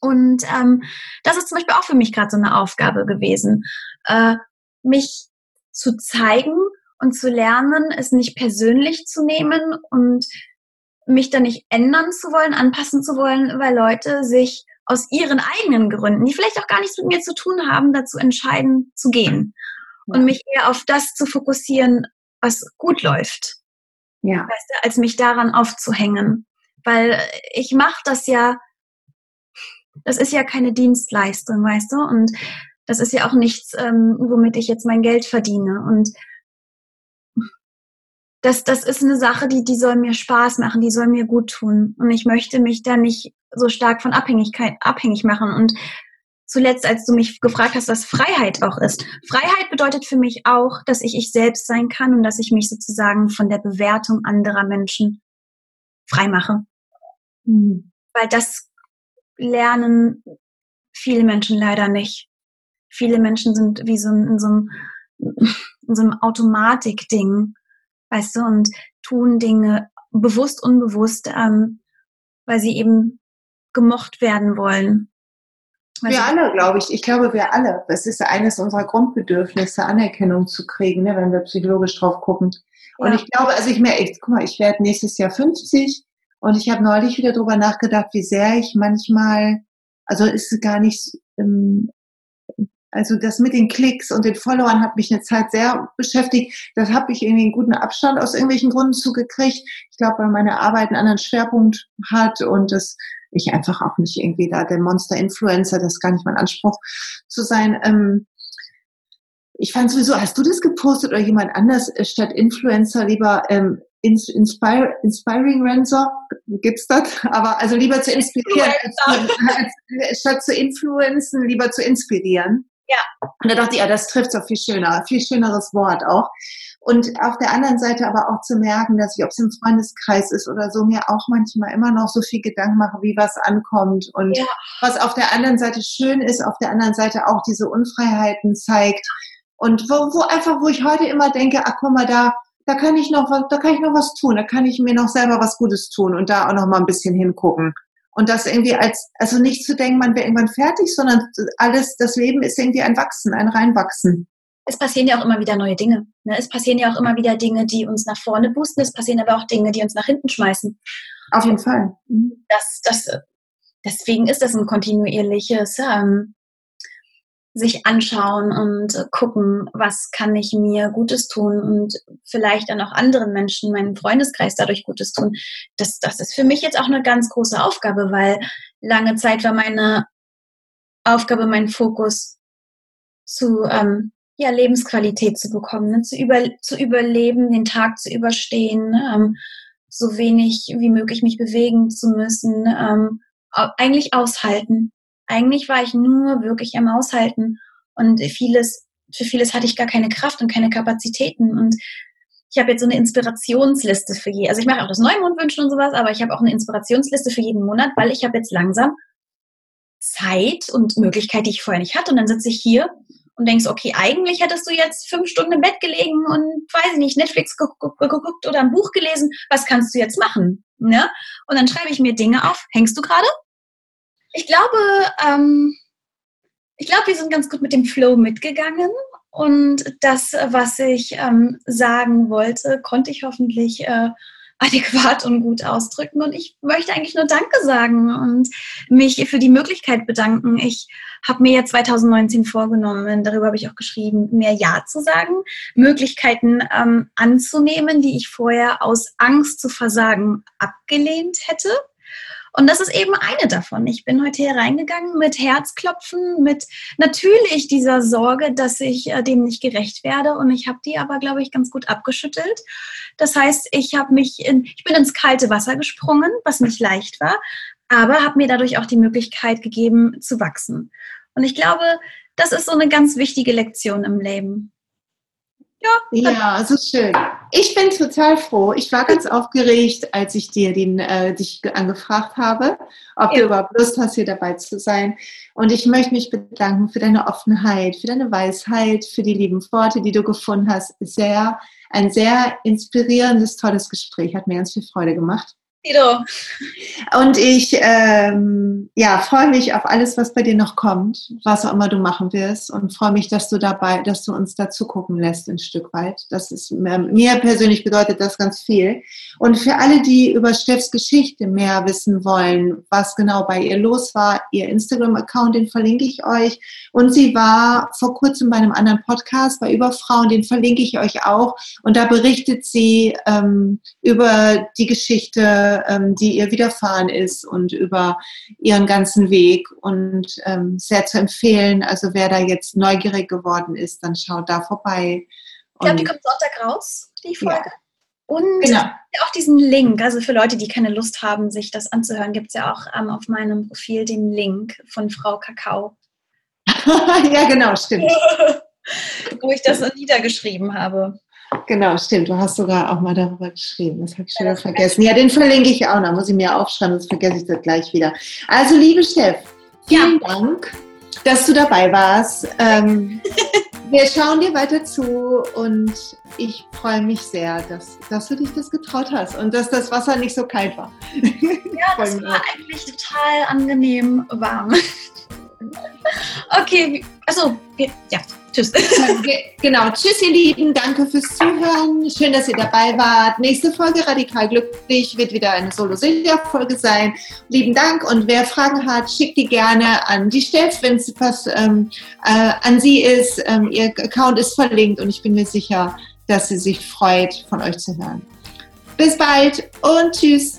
Und ähm, das ist zum Beispiel auch für mich gerade so eine Aufgabe gewesen, äh, mich zu zeigen und zu lernen, es nicht persönlich zu nehmen und mich da nicht ändern zu wollen, anpassen zu wollen, weil Leute sich aus ihren eigenen Gründen, die vielleicht auch gar nichts mit mir zu tun haben, dazu entscheiden zu gehen. Und mich eher auf das zu fokussieren, was gut läuft. Ja. Weißt du, als mich daran aufzuhängen. Weil ich mache das ja, das ist ja keine Dienstleistung, weißt du? Und das ist ja auch nichts, ähm, womit ich jetzt mein Geld verdiene. Und das, das ist eine Sache, die, die soll mir Spaß machen, die soll mir gut tun. Und ich möchte mich da nicht so stark von Abhängigkeit abhängig machen. Und zuletzt, als du mich gefragt hast, was Freiheit auch ist. Freiheit bedeutet für mich auch, dass ich ich selbst sein kann und dass ich mich sozusagen von der Bewertung anderer Menschen frei mache. Mhm. Weil das lernen viele Menschen leider nicht. Viele Menschen sind wie so in so einem, in so einem Automatik-Ding, weißt du, und tun Dinge bewusst, unbewusst, ähm, weil sie eben gemocht werden wollen wir alle, glaube ich. Ich glaube, wir alle. Es ist eines unserer Grundbedürfnisse, Anerkennung zu kriegen, ne, wenn wir psychologisch drauf gucken. Und ja. ich glaube, also ich merke, guck mal, ich werde nächstes Jahr 50 und ich habe neulich wieder drüber nachgedacht, wie sehr ich manchmal, also ist es gar nicht, ähm, also das mit den Klicks und den Followern hat mich eine Zeit sehr beschäftigt. Das habe ich irgendwie einen guten Abstand aus irgendwelchen Gründen zugekriegt. Ich glaube, weil meine Arbeit einen anderen Schwerpunkt hat und das ich einfach auch nicht irgendwie da der Monster-Influencer, das ist gar nicht mein Anspruch zu sein. Ähm, ich fand sowieso, hast du das gepostet oder jemand anders statt Influencer lieber ähm, Inspire, Inspiring Rancer? Gibt's das? Aber also lieber zu inspirieren, als, als, statt zu influenzen, lieber zu inspirieren. Ja. Und da dachte ich, ja, das trifft so viel schöner, viel schöneres Wort auch. Und auf der anderen Seite aber auch zu merken, dass ich, ob es im Freundeskreis ist oder so, mir auch manchmal immer noch so viel Gedanken mache, wie was ankommt und ja. was auf der anderen Seite schön ist, auf der anderen Seite auch diese Unfreiheiten zeigt. Und wo, wo einfach, wo ich heute immer denke, ach guck mal, da, da kann ich noch was, da kann ich noch was tun, da kann ich mir noch selber was Gutes tun und da auch noch mal ein bisschen hingucken. Und das irgendwie als, also nicht zu denken, man wäre irgendwann fertig, sondern alles, das Leben ist irgendwie ein Wachsen, ein Reinwachsen es passieren ja auch immer wieder neue Dinge. Ne? Es passieren ja auch immer wieder Dinge, die uns nach vorne boosten. Es passieren aber auch Dinge, die uns nach hinten schmeißen. Auf jeden Fall. Mhm. Das, das, deswegen ist das ein kontinuierliches ähm, sich anschauen und äh, gucken, was kann ich mir Gutes tun und vielleicht dann auch anderen Menschen, meinen Freundeskreis dadurch Gutes tun. Das, das ist für mich jetzt auch eine ganz große Aufgabe, weil lange Zeit war meine Aufgabe, mein Fokus zu ähm, ja, Lebensqualität zu bekommen, ne? zu, über, zu überleben, den Tag zu überstehen, ähm, so wenig wie möglich mich bewegen zu müssen, ähm, eigentlich aushalten. Eigentlich war ich nur wirklich am Aushalten und vieles, für vieles hatte ich gar keine Kraft und keine Kapazitäten und ich habe jetzt so eine Inspirationsliste für je. Also ich mache auch das Neumondwünschen und sowas, aber ich habe auch eine Inspirationsliste für jeden Monat, weil ich habe jetzt langsam Zeit und Möglichkeit, die ich vorher nicht hatte. Und dann sitze ich hier und denkst, okay, eigentlich hättest du jetzt fünf Stunden im Bett gelegen und, weiß ich nicht, Netflix geguckt oder ein Buch gelesen. Was kannst du jetzt machen? Ne? Und dann schreibe ich mir Dinge auf. Hängst du gerade? Ich glaube, ähm, ich glaube, wir sind ganz gut mit dem Flow mitgegangen. Und das, was ich ähm, sagen wollte, konnte ich hoffentlich äh, adäquat und gut ausdrücken. Und ich möchte eigentlich nur Danke sagen und mich für die Möglichkeit bedanken. Ich habe mir ja 2019 vorgenommen, darüber habe ich auch geschrieben, mehr Ja zu sagen, Möglichkeiten ähm, anzunehmen, die ich vorher aus Angst zu versagen abgelehnt hätte. Und das ist eben eine davon. Ich bin heute hier reingegangen mit Herzklopfen, mit natürlich dieser Sorge, dass ich äh, dem nicht gerecht werde. Und ich habe die aber, glaube ich, ganz gut abgeschüttelt. Das heißt, ich habe mich in, ich bin ins kalte Wasser gesprungen, was nicht leicht war, aber habe mir dadurch auch die Möglichkeit gegeben zu wachsen. Und ich glaube, das ist so eine ganz wichtige Lektion im Leben. Ja, ja, so schön. Ich bin total froh. Ich war ganz aufgeregt, als ich dir den, äh, dich angefragt habe, ob ja. du überhaupt Lust hast, hier dabei zu sein. Und ich möchte mich bedanken für deine Offenheit, für deine Weisheit, für die lieben Worte, die du gefunden hast. Sehr, ein sehr inspirierendes, tolles Gespräch. Hat mir ganz viel Freude gemacht. Guido. Und ich ähm, ja, freue mich auf alles, was bei dir noch kommt, was auch immer du machen wirst und freue mich, dass du dabei, dass du uns dazu gucken lässt ein Stück weit. Das ist mir persönlich bedeutet das ganz viel. Und für alle, die über Steffs Geschichte mehr wissen wollen, was genau bei ihr los war, ihr Instagram-Account, den verlinke ich euch. Und sie war vor kurzem bei einem anderen Podcast bei Überfrauen, den verlinke ich euch auch. Und da berichtet sie ähm, über die Geschichte ähm, die ihr widerfahren ist und über ihren ganzen Weg und ähm, sehr zu empfehlen. Also wer da jetzt neugierig geworden ist, dann schaut da vorbei. Ich glaube, die kommt Sonntag raus, die Folge. Ja. Und genau. auch diesen Link, also für Leute, die keine Lust haben, sich das anzuhören, gibt es ja auch ähm, auf meinem Profil den Link von Frau Kakao. ja, genau, stimmt. Wo ich das niedergeschrieben habe. Genau, stimmt. Du hast sogar auch mal darüber geschrieben. Das habe ich schon wieder vergessen. Ja, den verlinke ich auch noch. Muss ich mir aufschreiben, sonst vergesse ich das gleich wieder. Also, liebe Chef, vielen ja. Dank, dass du dabei warst. Ähm, wir schauen dir weiter zu und ich freue mich sehr, dass, dass du dich das getraut hast und dass das Wasser nicht so kalt war. Ja, das war eigentlich total angenehm warm. Okay, also, ja, tschüss. Genau, tschüss ihr Lieben, danke fürs Zuhören. Schön, dass ihr dabei wart. Nächste Folge Radikal Glücklich wird wieder eine Solo-Silja-Folge sein. Lieben Dank und wer Fragen hat, schickt die gerne an die Steff, wenn es was ähm, äh, an sie ist. Ähm, ihr Account ist verlinkt und ich bin mir sicher, dass sie sich freut, von euch zu hören. Bis bald und tschüss.